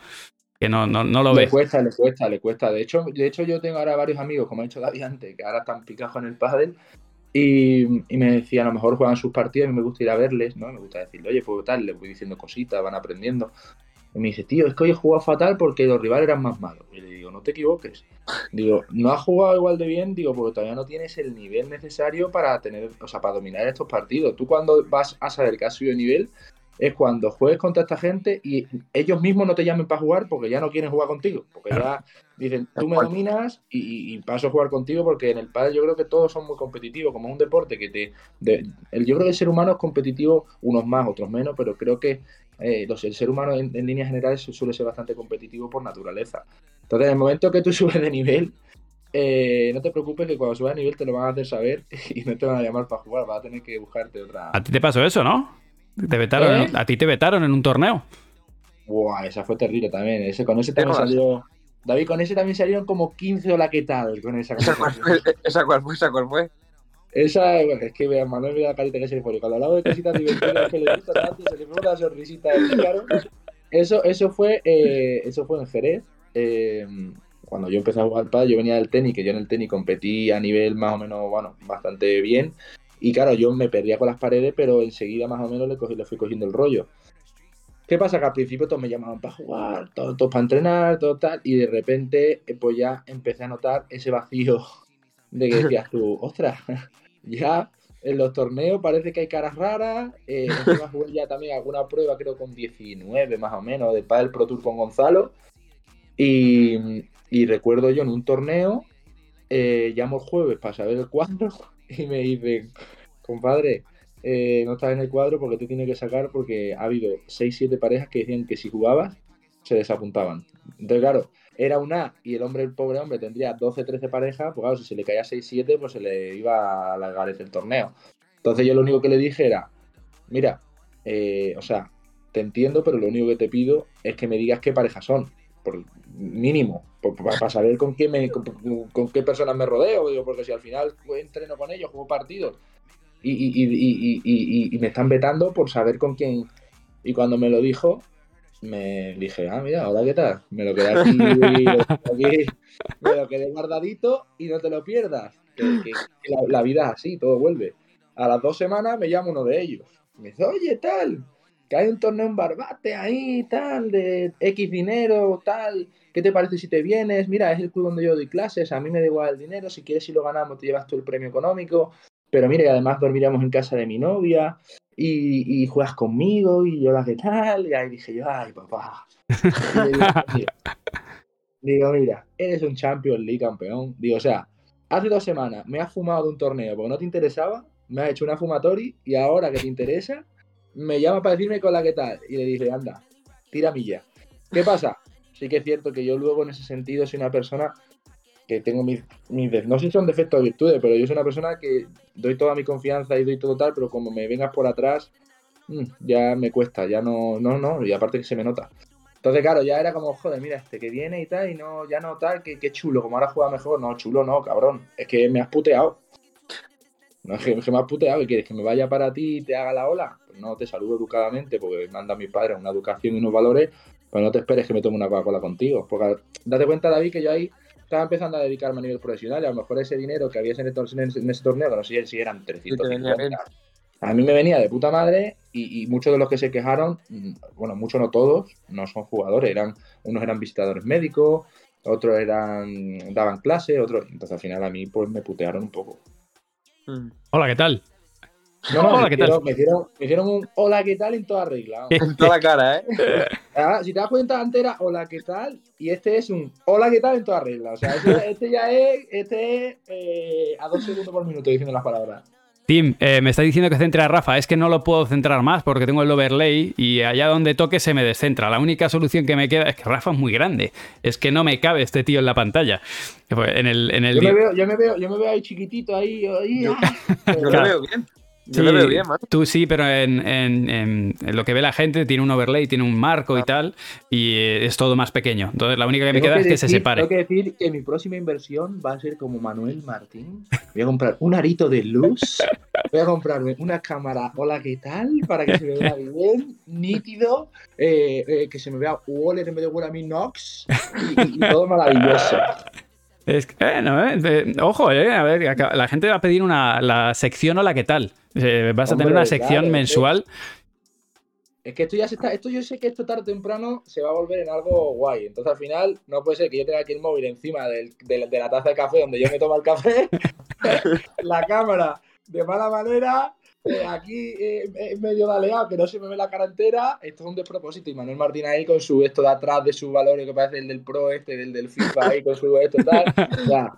que no, no, no lo Le ve. cuesta, le cuesta, le cuesta. De hecho, de hecho, yo tengo ahora varios amigos, como ha dicho David antes, que ahora están picados en el pádel. Y, me decían, a lo mejor juegan sus partidas y me gusta ir a verles, ¿no? Me gusta decirle, oye, pues tal, les voy diciendo cositas, van aprendiendo. Y me dice, tío, es que hoy he jugado fatal porque los rivales eran más malos. Y le digo, no te equivoques. Digo, no has jugado igual de bien, digo, porque todavía no tienes el nivel necesario para tener, o sea, para dominar estos partidos. Tú cuando vas a saber que has subido de nivel, es cuando juegues contra esta gente y ellos mismos no te llamen para jugar porque ya no quieren jugar contigo. Porque ya dicen, tú me dominas y, y paso a jugar contigo porque en el pádel yo creo que todos son muy competitivos, como es un deporte que te... de- el, yo creo que el ser humano es competitivo, unos más, otros menos, pero creo que eh, los- el ser humano en, en líneas generales suele ser bastante competitivo por naturaleza. Entonces, en el momento que tú subes de nivel, eh, no te preocupes que cuando subas de nivel te lo van a hacer saber y no te van a llamar para jugar, vas a tener que buscarte otra... A ti te pasó eso, ¿no? Te vetaron, ¿Eh? A ti te vetaron en un torneo. Buah, esa fue terrible también. Ese, con ese Temas. salió. David, con ese también salieron como 15 hola, ¿qué tal? Con esa ¿Esa cuál fue? ¿Esa cuál fue? ¿Esa cuál fue? Esa, bueno, es que vea, Manuel mira la carita que se le pone. Cuando hablaba de cositas divertidas que le gusta tanto, se le pone una sonrisita de pícaro. Eso, eso fue, eh, eso fue en Jerez. eh, cuando yo empecé a jugar pádel, yo venía del tenis, que yo en el tenis competí a nivel más o menos, bueno, bastante bien. Y claro, yo me perdía con las paredes, pero enseguida más o menos le, cogí, le fui cogiendo el rollo. ¿Qué pasa? Que al principio todos me llamaban para jugar, todos, todos para entrenar, todo tal, y de repente, eh, pues ya empecé a notar ese vacío de que decías tú, ostras, ya en los torneos parece que hay caras raras, eh, jugué ya también alguna prueba, creo con 19 más o menos, de Padel Pro Tour con Gonzalo, y, y recuerdo yo en un torneo, eh, llamo el jueves para saber el cuadro, y me dicen, compadre, eh, no estás en el cuadro porque tú tienes que sacar porque ha habido 6-7 parejas que decían que si jugabas se desapuntaban. Entonces, claro, era un A y el hombre, el pobre hombre, tendría 12-13 parejas, pues claro, si se le caía 6-7, pues se le iba a alargar el torneo. Entonces yo lo único que le dije era, mira, eh, o sea, te entiendo, pero lo único que te pido es que me digas qué parejas son, por mínimo, para saber con quién me, con, con qué personas me rodeo, digo, porque si al final pues, entreno con ellos, juego partidos y, y, y, y, me están vetando por saber con quién. Y cuando me lo dijo, me dije, ah, mira, ahora qué tal, me lo quedé aquí, aquí, me lo quedé guardadito y no te lo pierdas. Que, que- que la, la vida es así, todo vuelve. A las dos semanas me llama uno de ellos. Me dice, oye, tal, que hay un torneo en Barbate ahí, tal, de X dinero, tal. ¿Qué te parece si te vienes? Mira, es el club donde yo doy clases, a mí me da igual el dinero, si quieres si lo ganamos te llevas tú el premio económico. Pero mira, y además dormiríamos en casa de mi novia y, y juegas conmigo y yo la que tal. Y ahí dije yo, ay, papá. Digo, mira, eres un Champions League campeón. Digo, o sea, hace dos semanas me has fumado de un torneo porque no te interesaba, me has hecho una fumatori y ahora que te interesa, me llama para decirme con la que tal. Y le dije, anda, tira milla. ¿Qué pasa? sí que es cierto que yo luego en ese sentido soy una persona que tengo mis, mis no sé si son defectos o virtudes, pero yo soy una persona que doy toda mi confianza y doy todo tal, pero como me vengas por atrás, mm, ya me cuesta, ya no, no, no, y aparte que se me nota. Entonces, claro, ya era como, joder, mira, este que viene y tal, y no, ya no tal, que, que chulo, como ahora juega mejor, no, chulo no, cabrón, es que me has puteado. No, es que, me has puteado, ¿qué quieres? ¿Que me vaya para ti y te haga la ola? Pues no, te saludo educadamente, porque manda a mis padres una educación y unos valores, pues no te esperes que me tome una Coca-Cola contigo. Porque date cuenta, David, que yo ahí estaba empezando a dedicarme a nivel profesional y a lo mejor ese dinero que había en, ese en ese torneo, que no sé si eran te venía 350, a mí me venía de puta madre y, y muchos de los que se quejaron, mm, bueno, muchos no todos, no son jugadores, eran unos eran visitadores médicos, otros eran daban clase, otros, entonces al final a mí pues me putearon un poco. Mm. Hola, ¿qué tal? No, no, Hola, me, ¿qué tal? hicieron, me, hicieron, me hicieron un hola, ¿qué tal? en toda regla. En toda la cara, ¿eh? Ah, si te das cuenta, antes era hola, ¿qué tal? Y este es un hola, ¿qué tal? en toda regla. O sea, este, este ya es, este es eh, a dos segundos por minuto diciendo las palabras. Tim, eh, me está diciendo que centre a Rafa. Es que no lo puedo centrar más porque tengo el overlay y allá donde toque se me descentra. La única solución que me queda es que Rafa es muy grande. Es que no me cabe este tío en la pantalla. Pues En el, en el Yo me veo, yo me veo, yo me veo ahí chiquitito, ahí, ahí, Yo- ah. Yo Claro. lo veo bien. Yo Sí, veo bien, man. Tú sí, pero en, en- en- en lo que ve la gente tiene un overlay, tiene un marco y tal, y eh, es todo más pequeño. Entonces la única que me queda es que se separe. Tengo que decir que mi próxima inversión va a ser como Manuel Martín. Voy a comprar un arito de luz. Voy a comprarme una cámara, hola, ¿qué tal? Para que se me vea bien, nítido, eh, eh, que se me vea Waller en vez de Waller a mí Knox y, y- y todo maravilloso. Es que, eh, no, eh, ojo, eh, a ver, la gente va a pedir una, la sección Hola, ¿qué tal? Eh, vas a tener una sección claro, mensual. Es que esto ya se está, esto yo sé que esto tarde o temprano se va a volver en algo guay. Entonces al final no puede ser que yo tenga aquí el móvil encima del- la- de la taza de café donde yo me tomo el café, la cámara de mala manera, eh, aquí eh, medio daleado que no se me ve la cara entera. Esto es un despropósito. Y Manuel Martín ahí con su esto de atrás de sus valores que parece el del Pro este, del del FIFA ahí con su esto tal. Ya.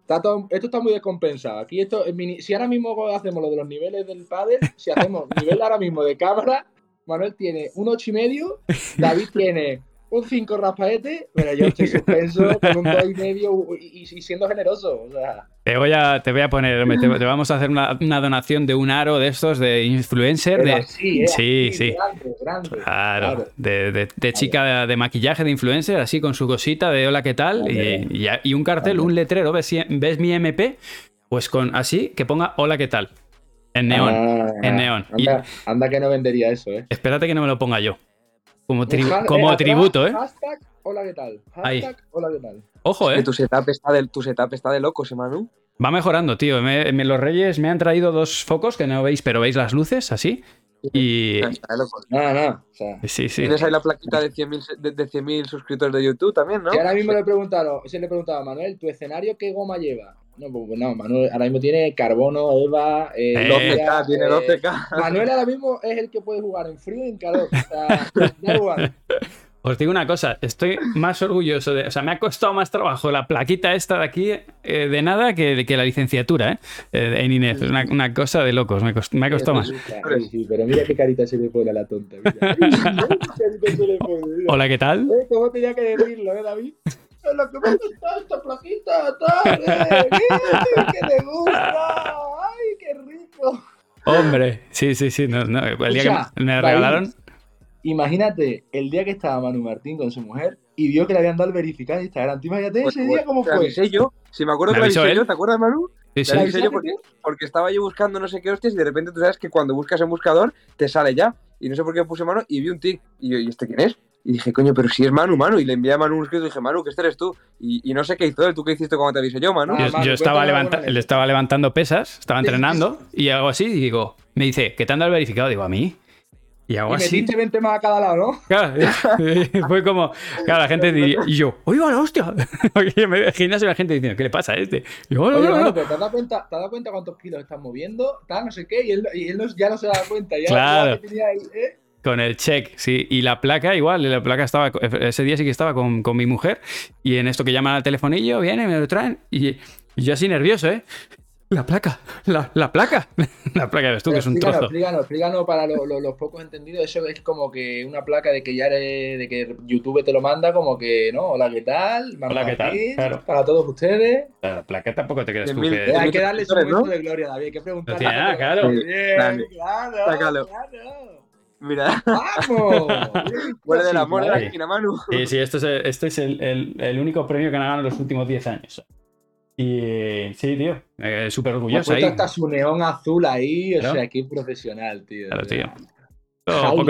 Está esto está muy descompensado. Aquí esto, si ahora mismo hacemos lo de los niveles del padre, si hacemos nivel ahora mismo de cámara, Manuel tiene un 8 y medio, David tiene un 5 raspaete, pero yo estoy suspenso con un 2 y medio y, y siendo generoso. O sea, Te voy a, te voy a poner, te, te vamos a hacer una, una donación de un aro de estos de influencer. pero De, así, ¿eh? sí, Así, sí. Grande, grande. Claro, Claro. de, de- de chica de, de maquillaje de influencer, así con su cosita de hola, ¿qué tal? Y, un cartel, un letrero, ¿ves, ¿ves mi MP? Pues con así, que ponga hola, ¿qué tal? En neón. Ah, en neón. Anda, anda que no vendería eso, ¿eh? Espérate que no me lo ponga yo. Como, tri- tributo, ¿eh? Hashtag, hola, ¿qué tal? Ahí. Hashtag, hola, ¿qué tal? Ojo, Que ¿eh? tu setup está de, tu setup está de locos, ¿eh, Manu? Va mejorando, tío. Me- me- los Reyes me han traído dos focos que no veis, pero veis las luces así. Y. Está de locos. Nada, nada. O sea, Sí, sí. Tienes ahí la plaquita de 100.000 se- de, de 100.000 suscriptores de YouTube también, ¿no? Si ahora mismo le preguntaron, se le preguntaba a Manuel, ¿tu escenario qué goma lleva? No, pues no, Manuel ahora mismo tiene carbono, Eva, eh, Eh. 12K, tiene eh, 12K. Manuel ahora mismo es el que puede jugar en frío y en calor. O sea, da igual. Os digo una cosa, estoy más orgulloso de. O sea, me ha costado más trabajo la plaquita esta de aquí eh, de nada que, que la licenciatura, ¿eh? Eh, en INEF. Es una, una cosa de locos, me, cost- me ha costado más. Sí, sí, pero mira qué carita se le pone a la tonta. Mira, Mira qué carita se le pone, mira. Hola, ¿qué tal? Eh, ¿Cómo tenía que decirlo, eh, David? Es lo que me gustado esta plaquita, tal, eh, que le gusta, ay, qué rico. Hombre, sí, sí, sí. no, no, El día Escucha, que me regalaron. Imagínate el día que estaba Manu Martín con su mujer y vio que le habían dado el verificado en Instagram. ¿Tú imagínate Pues, ese pues, día cómo te fue? avisé yo. Si me acuerdo Me que la avisó avisé él. yo, ¿te acuerdas, Manu? Sí, sí. la ¿La avisé yo porque, porque estaba yo buscando no sé qué hostias y de repente tú sabes que cuando buscas en buscador te sale ya. Y no sé por qué puse Manu y vi un tic. Y yo, ¿y este quién es? Y dije, coño, pero si es Manu, Manu. Y le envié a Manu un escrito y dije, Manu, que este eres tú. Y, y no sé qué hizo él. ¿Tú qué hiciste cuando te avisé yo, Manu? Ah, Yo, Manu, yo estaba, levanta- le estaba levantando pesas, estaba entrenando y hago así y digo, me dice, ¿qué te han dado el verificado? Digo, ¿a mí? Y hago Y así. metiste 20 más a cada lado, ¿no? Claro, fue como, claro, la gente diría, y yo, ¡oiga la hostia! Porque me gimnasio la gente diciendo, ¿qué le pasa a este? Y yo, "No, Oye, no, no". Manu, pero ¿te has, dado cuenta, ¿te has dado cuenta cuántos kilos estás moviendo? Tal, no sé qué, y él, y él ya no se da cuenta. Ya, Claro. ya que tenía ahí, ¿eh? Con el check, sí. Y la placa igual, la placa estaba, ese día sí que estaba con, con mi mujer y en esto que llaman al telefonillo, viene, me lo traen y, y yo así nervioso, ¿eh? La placa, la, la placa. La placa, ves tú, que es un explícanos, trozo. explícanos, explícanos para lo- lo- los pocos entendidos. Eso es como que una placa de que ya eres- de que YouTube te lo manda, como que, ¿no? Hola, ¿qué tal? Hola, ¿qué tal? aquí, Claro. Para todos ustedes. La placa tampoco te creas De tú mil- que... Eh, hay que darle su momento ¿no? de gloria, David. Hay que preguntarle. No tiene nada, claro. Bien, claro, Sácalo. claro. Mira, ¡Vamos! muere del amor de la Sí. esquina, Manu. Sí, sí, esto es, el, este es el, el- el único premio que han ganado en los últimos 10 años. Y sí, tío, eh, súper Me ha orgulloso puesto ahí. hasta su neón azul ahí, o sea, qué profesional, tío. Claro, tío. Todo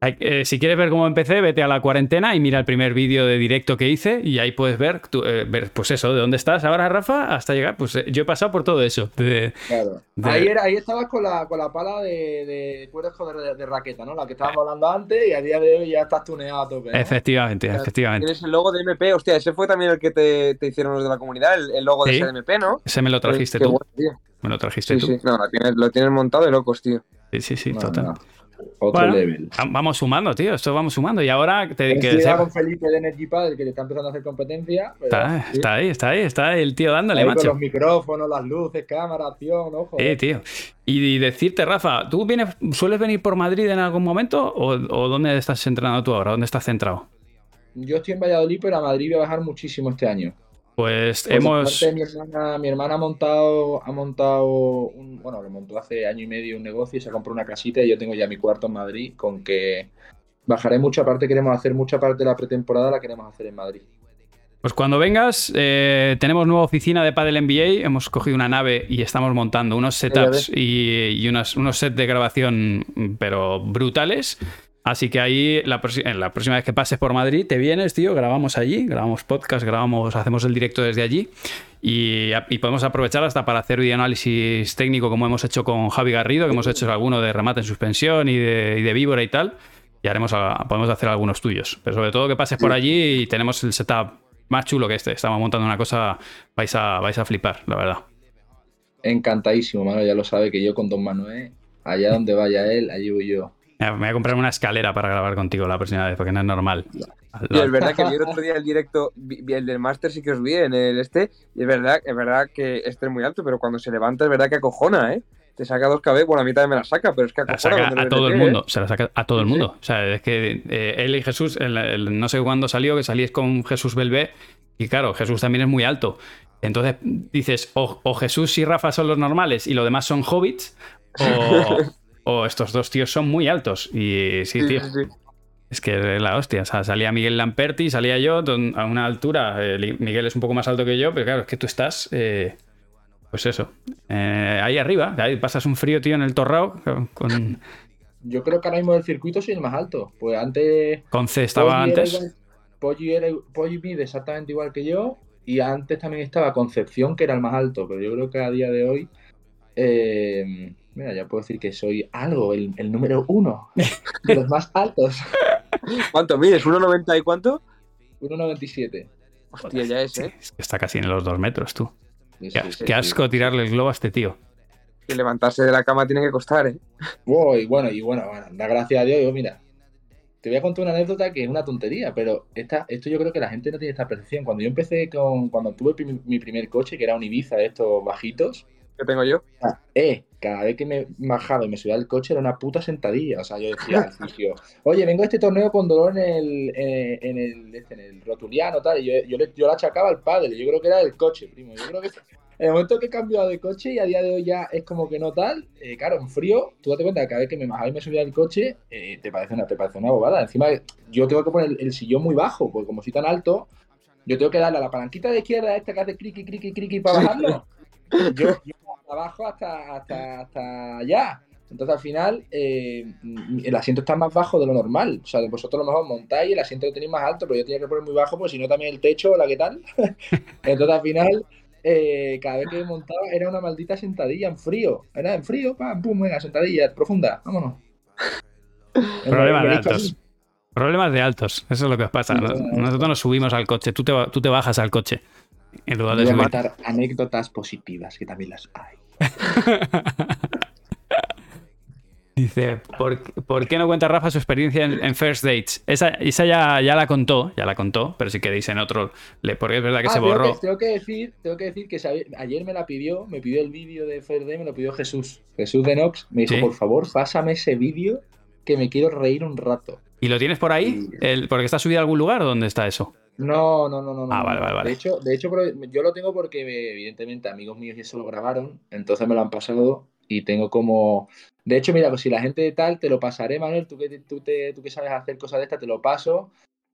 eh, si quieres ver cómo empecé, vete a la cuarentena y mira el primer vídeo de directo que hice y ahí puedes ver, tú, eh, ver, pues eso, de dónde estás ahora, Rafa, hasta llegar. Pues eh, yo he pasado por todo eso. de- Claro. De- Ahí, era, ahí estabas con la, con la pala de, de de, de raqueta, ¿no? La que estábamos hablando antes y a día de hoy ya estás tuneado a tope. ¿no? efectivamente, efectivamente. Tienes el logo de MP, hostia, ese fue también el que te, te hicieron los de la comunidad, el, el logo de ese de MP, ¿no? Ese me lo trajiste tú. bueno. Me lo trajiste Sí, tú. sí, no, lo tienes, lo tienes montado de locos, tío. Sí, sí, sí, No, total. no. Otro Bueno, level. va- Vamos sumando, tío. Esto vamos sumando. Y ahora te, Estoy que con Felipe de Energy que le está empezando a hacer competencia. pero está, sí. está ahí, está ahí, está ahí el tío dándole, Ahí con macho. los micrófonos, las luces, cámara, acción, ojo. Sí, tío. Y decirte, Rafa, ¿tú vienes, sueles venir por Madrid en algún momento? ¿O, o dónde estás entrenando tú ahora? ¿Dónde estás centrado? Yo estoy en Valladolid, pero a Madrid voy a bajar muchísimo este año. Pues Por hemos. suerte, mi hermana, mi hermana ha montado, ha montado un, bueno, lo montó hace año y medio un negocio y se compró una casita y yo tengo ya mi cuarto en Madrid, con que bajaré mucha parte, queremos hacer mucha parte de la pretemporada, la queremos hacer en Madrid. Pues cuando vengas, eh, tenemos nueva oficina de Padel NBA. Hemos cogido una nave y estamos montando unos setups y, y unas- unos sets de grabación, pero brutales. Así que ahí, la, en la próxima vez que pases por Madrid, te vienes, tío, grabamos allí, grabamos podcast, grabamos, hacemos el directo desde allí y, podemos aprovechar hasta para hacer videoanálisis técnico como hemos hecho con Javi Garrido, que hemos hecho alguno de remate en suspensión y de, y víbora y tal. Y haremos, podemos hacer algunos tuyos. Pero sobre todo que pases por allí y tenemos el setup más chulo que este. Estamos montando una cosa, vais a, vais a flipar, la verdad. Encantadísimo, mano, ya lo sabe que yo con Don Manuel, allá donde vaya él, allí voy yo. Me voy a comprar una escalera para grabar contigo la próxima vez, porque no es normal. Y es verdad que vi el otro día el directo, vi- el del Master sí que os vi en el este, y es verdad, es verdad que este es muy alto, pero cuando se levanta es verdad que acojona, ¿eh? Te saca dos cabezas, bueno, a mí también me la saca, pero es que La acojona. saca cuando a todo el ¿eh? mundo, se la saca a todo el mundo. O sea, es que eh, él y Jesús, el- el- no sé cuándo salió, que salís con Jesús Belvé, y claro, Jesús también es muy alto. Entonces dices, o, o Jesús y Rafa son los normales y lo demás son hobbits, o, o estos dos tíos son muy altos. Y sí, tío. sí, sí. Es que es la hostia. O sea, salía Miguel Lamperti, salía yo a una altura. eh, Miguel es un poco más alto que yo, pero claro, es que tú estás. eh, pues eso. eh, ahí arriba. Ahí pasas un frío, tío, en el torrao. Con, Yo creo que ahora mismo del circuito soy el más alto. Pues antes. con C estaba Poggi era antes. igual- Poggi, era, Poggi mide exactamente igual que yo. Y antes también estaba Concepción, que era el más alto. Pero yo creo que a día de hoy. eh, mira, ya puedo decir que soy algo, el, el número uno de los más altos. ¿Cuánto mides? ¿1,90 y cuánto? 1,97. Hostia, ya es, ¿eh? Es que está casi en los dos metros, tú. Sí, Qué, sí, sí, qué sí. asco tirarle el globo a este tío. Que levantarse de la cama tiene que costar, ¿eh? Wow, y bueno, y bueno, bueno, da gracias a Dios. Yo, mira, te voy a contar una anécdota que es una tontería, pero esta, esto yo creo que la gente no tiene esta percepción. Cuando yo empecé con, cuando tuve mi, mi primer coche, que era un Ibiza de estos bajitos, Que tengo yo. eh, cada vez que me bajaba y me subía al coche era una puta sentadilla. O sea, yo decía al fisio, oye, vengo a este torneo con dolor en el, eh, en el, este, en el rotuliano, tal. Y yo, yo, le, yo le achacaba al padre, yo creo que era el coche, primo. Yo creo que en el momento que he cambiado de coche y a día de hoy ya es como que no tal, eh, claro, en frío, tú date cuenta que cada vez que me bajaba y me subía al coche, eh, te, parece una, te parece una bobada. Encima, yo tengo que poner el, el sillón muy bajo, porque como soy tan alto, yo tengo que darle a la palanquita de izquierda esta que hace criqui, criqui, criqui para bajarlo. Yo, yo abajo hasta, hasta, hasta allá. Entonces al final eh, el asiento está más bajo de lo normal. O sea, vosotros a lo mejor montáis y el asiento lo tenéis más alto, pero yo tenía que poner muy bajo, porque si no también el techo, la que tal. Entonces al final, eh, cada vez que montaba era una maldita sentadilla en frío. Era en frío, pam, pum, venga, sentadilla, profunda, vámonos. Problemas de altos. Problemas de altos. Eso es lo que os pasa. Nos- Nosotros nos subimos al coche. Tú te, tú te bajas al coche. En lugar de Voy a matar anécdotas positivas, que también las hay. Dice, ¿por, por qué no cuenta Rafa su experiencia en, en First Dates? Esa, esa ya, ya la contó, ya la contó, pero si queréis en otro, le- porque es verdad que Ah, se tengo borró. que- Tengo que, decir, tengo que decir que sabe- ayer me la pidió, me pidió el vídeo de Fair Day, me lo pidió Jesús. Jesús de Nox me dijo, Sí. por favor, pásame ese vídeo que me quiero reír un rato. ¿Y lo tienes por ahí? Sí. El, ¿Porque está subido a algún lugar? ¿Dónde está eso? No, no, no, no. no, Ah, no. vale, vale, vale. De hecho, de hecho, yo lo tengo porque evidentemente amigos míos y eso lo grabaron, entonces me lo han pasado y tengo como... De hecho, mira, pues si la gente de tal, te lo pasaré, Manuel, tú que, tú, te, tú que sabes hacer cosas de estas, te lo paso.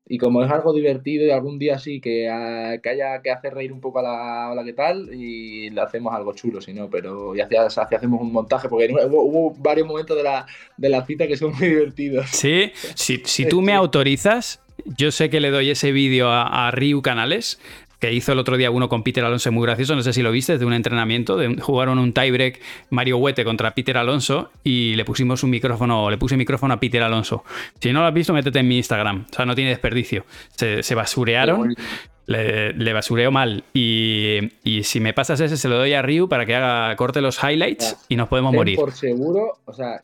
Y como es algo divertido y algún día sí que, ah, que haya que hacer reír un poco a la, a la que tal, y le hacemos algo chulo, si no, pero y hacia, hacia- hacemos un montaje, porque hubo, hubo varios momentos de la, de la cita que son muy divertidos. Sí, si, si tú me autorizas, yo sé que le doy ese vídeo a, a Ryu Canales, que hizo el otro día uno con Peter Alonso muy gracioso, no sé si lo viste, de un entrenamiento, de un- jugaron un tiebreak Mario Huete contra Peter Alonso y le pusimos un micrófono, le puse micrófono a Peter Alonso. Si no lo has visto, métete en mi Instagram, o sea, no tiene desperdicio. Se, se basurearon, le, le basureo mal y, y si me pasas ese se lo doy a Ryu para que haga corte los highlights y nos podemos Ten morir. por seguro, o sea,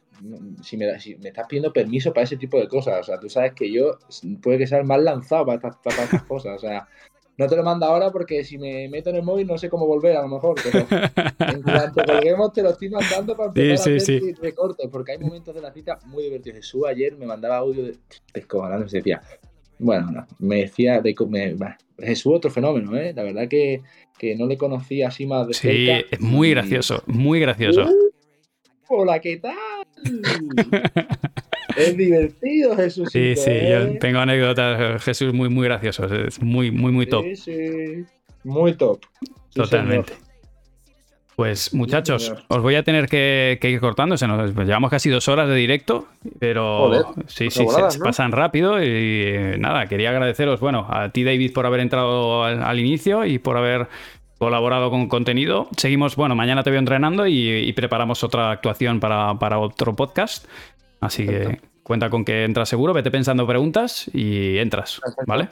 si me, si me estás pidiendo permiso para ese tipo de cosas, o sea, tú sabes que yo puede que sea el más lanzado para estas, para estas cosas, o sea, no te lo mando ahora porque si me meto en el móvil no sé cómo volver a lo mejor, pero en cuanto colguemos te lo estoy mandando para Sí, empezar a sí, hacer recortes, porque hay momentos de la cita muy divertidos. Jesús ayer me mandaba audio de descojonando, se decía, bueno, no, me decía, de, me- Jesús otro fenómeno, ¿eh? La verdad que, que no le conocía así más de Sí, cerca. es muy y- gracioso, muy gracioso. Uh, Hola, ¿qué tal? es divertido, Jesús. Sí, sí, yo tengo anécdotas, Jesús, muy, muy graciosos. Es muy, muy, muy top. Sí, sí. Muy top. Sí, Totalmente. señor. Pues muchachos, os voy a tener que, que ir cortando. Se nos, llevamos casi dos horas de directo, pero Joder, sí, sí, se, voladas, se ¿no? pasan rápido. Y eh, nada, quería agradeceros, bueno, a ti David por haber entrado al, al inicio y por haber colaborado con contenido. Seguimos, bueno, mañana te veo entrenando y, y preparamos otra actuación para, para otro podcast. Así que cuenta con que entras seguro, vete pensando preguntas y entras, ¿vale?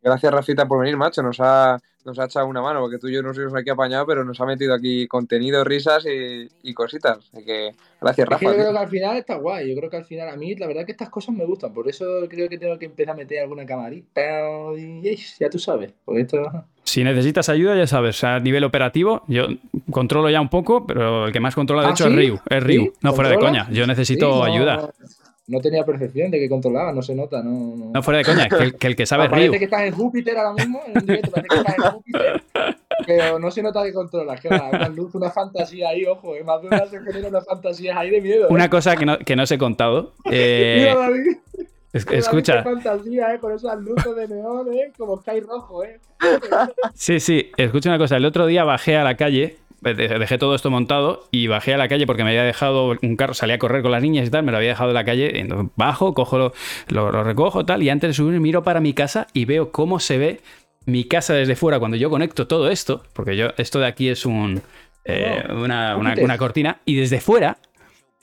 Gracias, Rafita, por venir, macho. Nos ha, nos ha echado una mano, porque tú y yo nos hemos aquí apañado, pero nos ha metido aquí contenido, risas y, y cositas. Así que gracias, Es que Rafa. yo creo que al final está guay. Yo creo que al final a mí, la verdad que estas cosas me gustan. Por eso creo que tengo que empezar a meter alguna camarita. Y ya tú sabes. Porque esto. Si necesitas ayuda, ya sabes, a nivel operativo, yo controlo ya un poco, pero el que más controla, de ¿Ah, hecho, es? Ryu. Es Ryu, ¿Sí? no fuera de coña. Yo necesito Sí, no, ayuda. No tenía percepción de que controlaba, no se nota. No, no. No fuera de coña, que, el- que el que sabe es parece Ryu. que estás en Júpiter ahora mismo, en un directo, parece que estás en Júpiter, pero no se nota que controlas, que va, una luz, una fantasía ahí, ojo, eh, más de una se genera una fantasía ahí de miedo. eh. Una cosa que no, que no os he contado. eh, Mira, David, es- escucha, fantasía, eh, con esas luces de neón, eh, como Sky rojo, eh. sí, sí, escucha una cosa. El otro día bajé a la calle, dejé todo esto montado y bajé a la calle porque me había dejado un carro, salí a correr con las niñas y tal, me lo había dejado en la calle. entonces bajo, cojo, lo, lo- lo recojo tal y antes de subir miro para mi casa y veo cómo se ve mi casa desde fuera cuando yo conecto todo esto, porque yo esto de aquí es un eh, una, una cortina y desde fuera,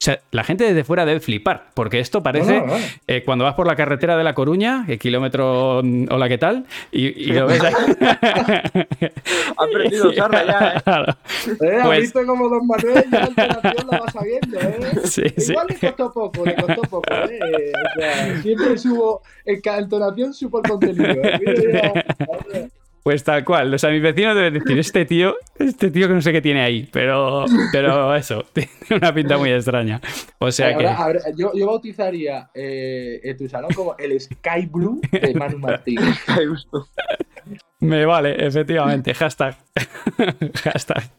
o sea, la gente desde fuera debe flipar, porque esto parece No, no, no. eh, cuando vas por la carretera de La Coruña, el kilómetro, mm, hola, ¿qué tal? Y, y lo ves ahí. Ha aprendido a usarla ya, ¿eh? Claro. Eh, ¿Has Pues- visto como Don Manuel ya la va sabiendo, eh? Sí, sí. Igual le costó poco, le costó poco, ¿eh? O sea, siempre subo, en cada entonación supo el contenido. ¿eh? Mira, mira. Pues tal cual. O sea, mis vecinos deben decir, este tío, este tío que no sé qué tiene ahí. Pero, pero eso, tiene una pinta muy extraña. O sea que. Ahora, ahora, yo, yo bautizaría eh, en tu salón como el Sky Blue de Manu Martín. Qué gusto. Me vale, efectivamente. Hashtag. Hashtag.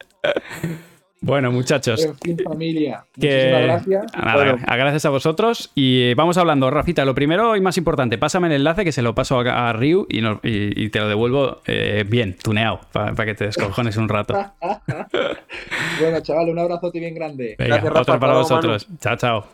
Bueno, muchachos. En fin, familia. que Muchísimas gracias. Nada, Bueno. gracias a vosotros y vamos hablando Rafita lo primero y más importante pásame el enlace que se lo paso a, a Ryu y, no- y- y te lo devuelvo eh, bien tuneado para que te descojones un rato Bueno, chaval, un abrazote bien grande. Venga, Gracias, Rafa. otro para vosotros chao chao